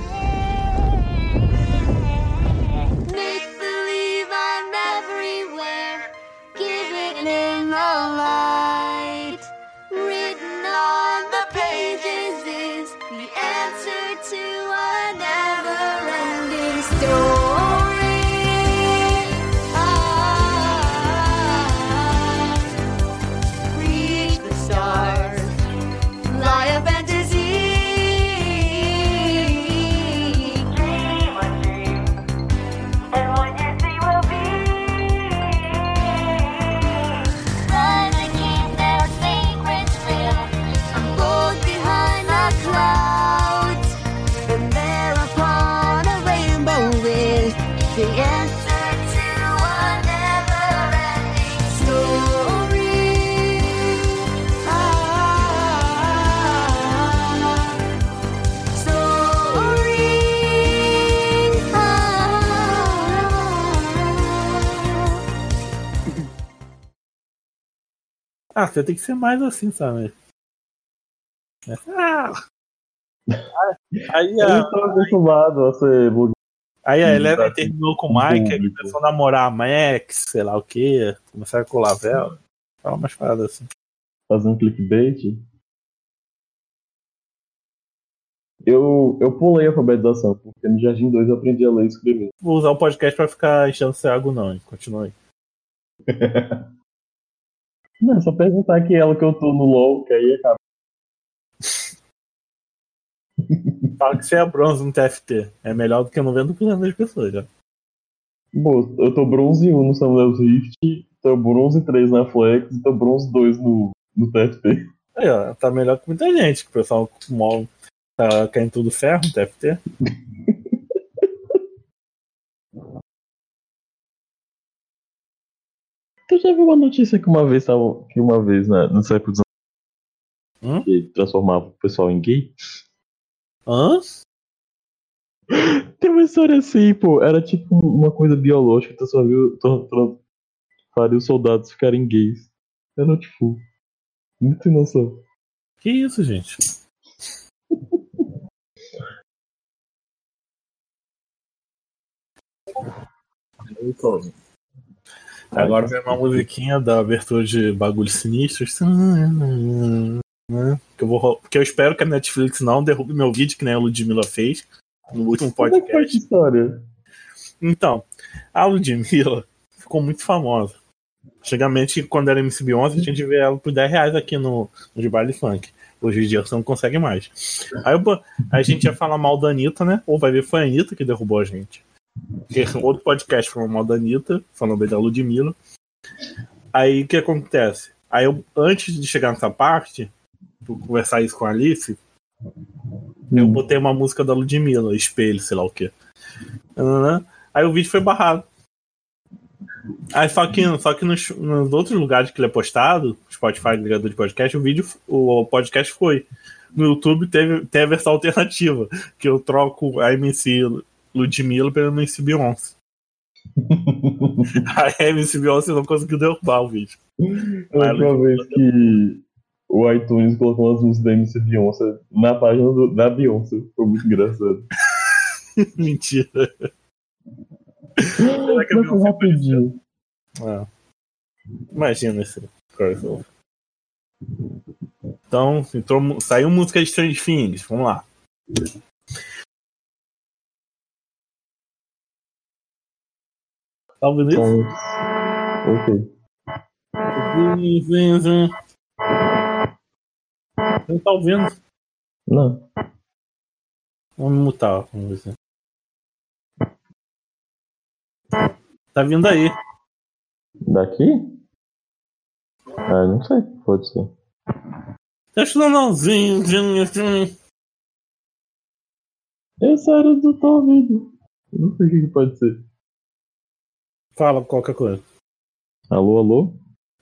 Ah, você tem que ser mais assim, sabe? É, Ah! Aí a, acostumado a ser aí a Helena Sim, terminou com o Mike, aí público. começou a namorar a Max, sei lá o que, começaram a colar vela. Fala umas paradas assim. fazendo clickbait. Eu, eu pulei a alfabetização, porque no Jardim 2 eu aprendi a ler e escrever. Vou usar o podcast pra ficar enchendo o água, não, hein? Continua aí. [laughs] Não, é só perguntar que ela que eu tô no LOL, que aí acaba. [laughs] Fala que você é bronze no TFT. É melhor do que 90% das pessoas, já. Bom, eu tô bronze 1 no Samuel's Rift, tô bronze 3 na Flex e tô bronze 2 no, no TFT. Aí, ó, tá melhor que muita gente, que o pessoal mol tá caindo tudo ferro no TFT. [laughs] Tu já viu uma notícia que uma vez tava, que uma vez na, no século XIX Hum? que transformava o pessoal em gay? Hã? Tem uma história assim, pô, era tipo uma coisa biológica, tu só viu, tu, tu, faria os soldados ficarem gays. Era tipo, muito sem noção. Que isso, gente? [laughs] Agora vem uma musiquinha da abertura de bagulho sinistro. Que eu, vou, que eu espero que a Netflix não derrube meu vídeo, que nem a Ludmilla fez no último Como é que foi essa podcast. história? Então, a Ludmilla ficou muito famosa. Antigamente, quando era MC11, a gente vê ela por 10 reais aqui no, no de baile funk. Hoje em dia você não consegue mais. Aí eu a gente ia falar mal da Anitta, né? Ou vai ver foi a Anitta que derrubou a gente. Porque outro podcast falou mal da Anitta, falando bem da Ludmilla. Aí o que acontece? Aí eu, antes de chegar nessa parte, conversar isso com a Alice, Eu Hum. botei uma música da Ludmilla, espelho, sei lá o quê. Aí o vídeo foi barrado. Aí só que, só que nos, nos outros lugares que ele é postado, Spotify, ligador de podcast, o vídeo, o podcast foi. No YouTube teve, tem a versão alternativa, que eu troco a MC Ludmilla pela MC Beyoncé. A MC Beyoncé não conseguiu derrubar o vídeo. A última vez que o iTunes colocou as músicas da MC Beyoncé na página do- da Beyoncé. Foi muito engraçado. [laughs] Mentira. Será que a Beyoncé rapidinho. É. Imagina esse crossover. Então, entrou, mu- saiu música de Strange Things. Vamos lá. Tá ouvindo isso? Então, ok. Não tá ouvindo? Não. Vamos mutar. Vamos ver. Tá vindo aí. Daqui? Ah, não sei. Pode ser. Deixa eu não. Zin, zin, zin. Esse era do teu ouvido. Não sei o que pode ser. Fala qualquer coisa. Alô, alô?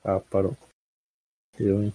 Ah, parou. Eu, hein?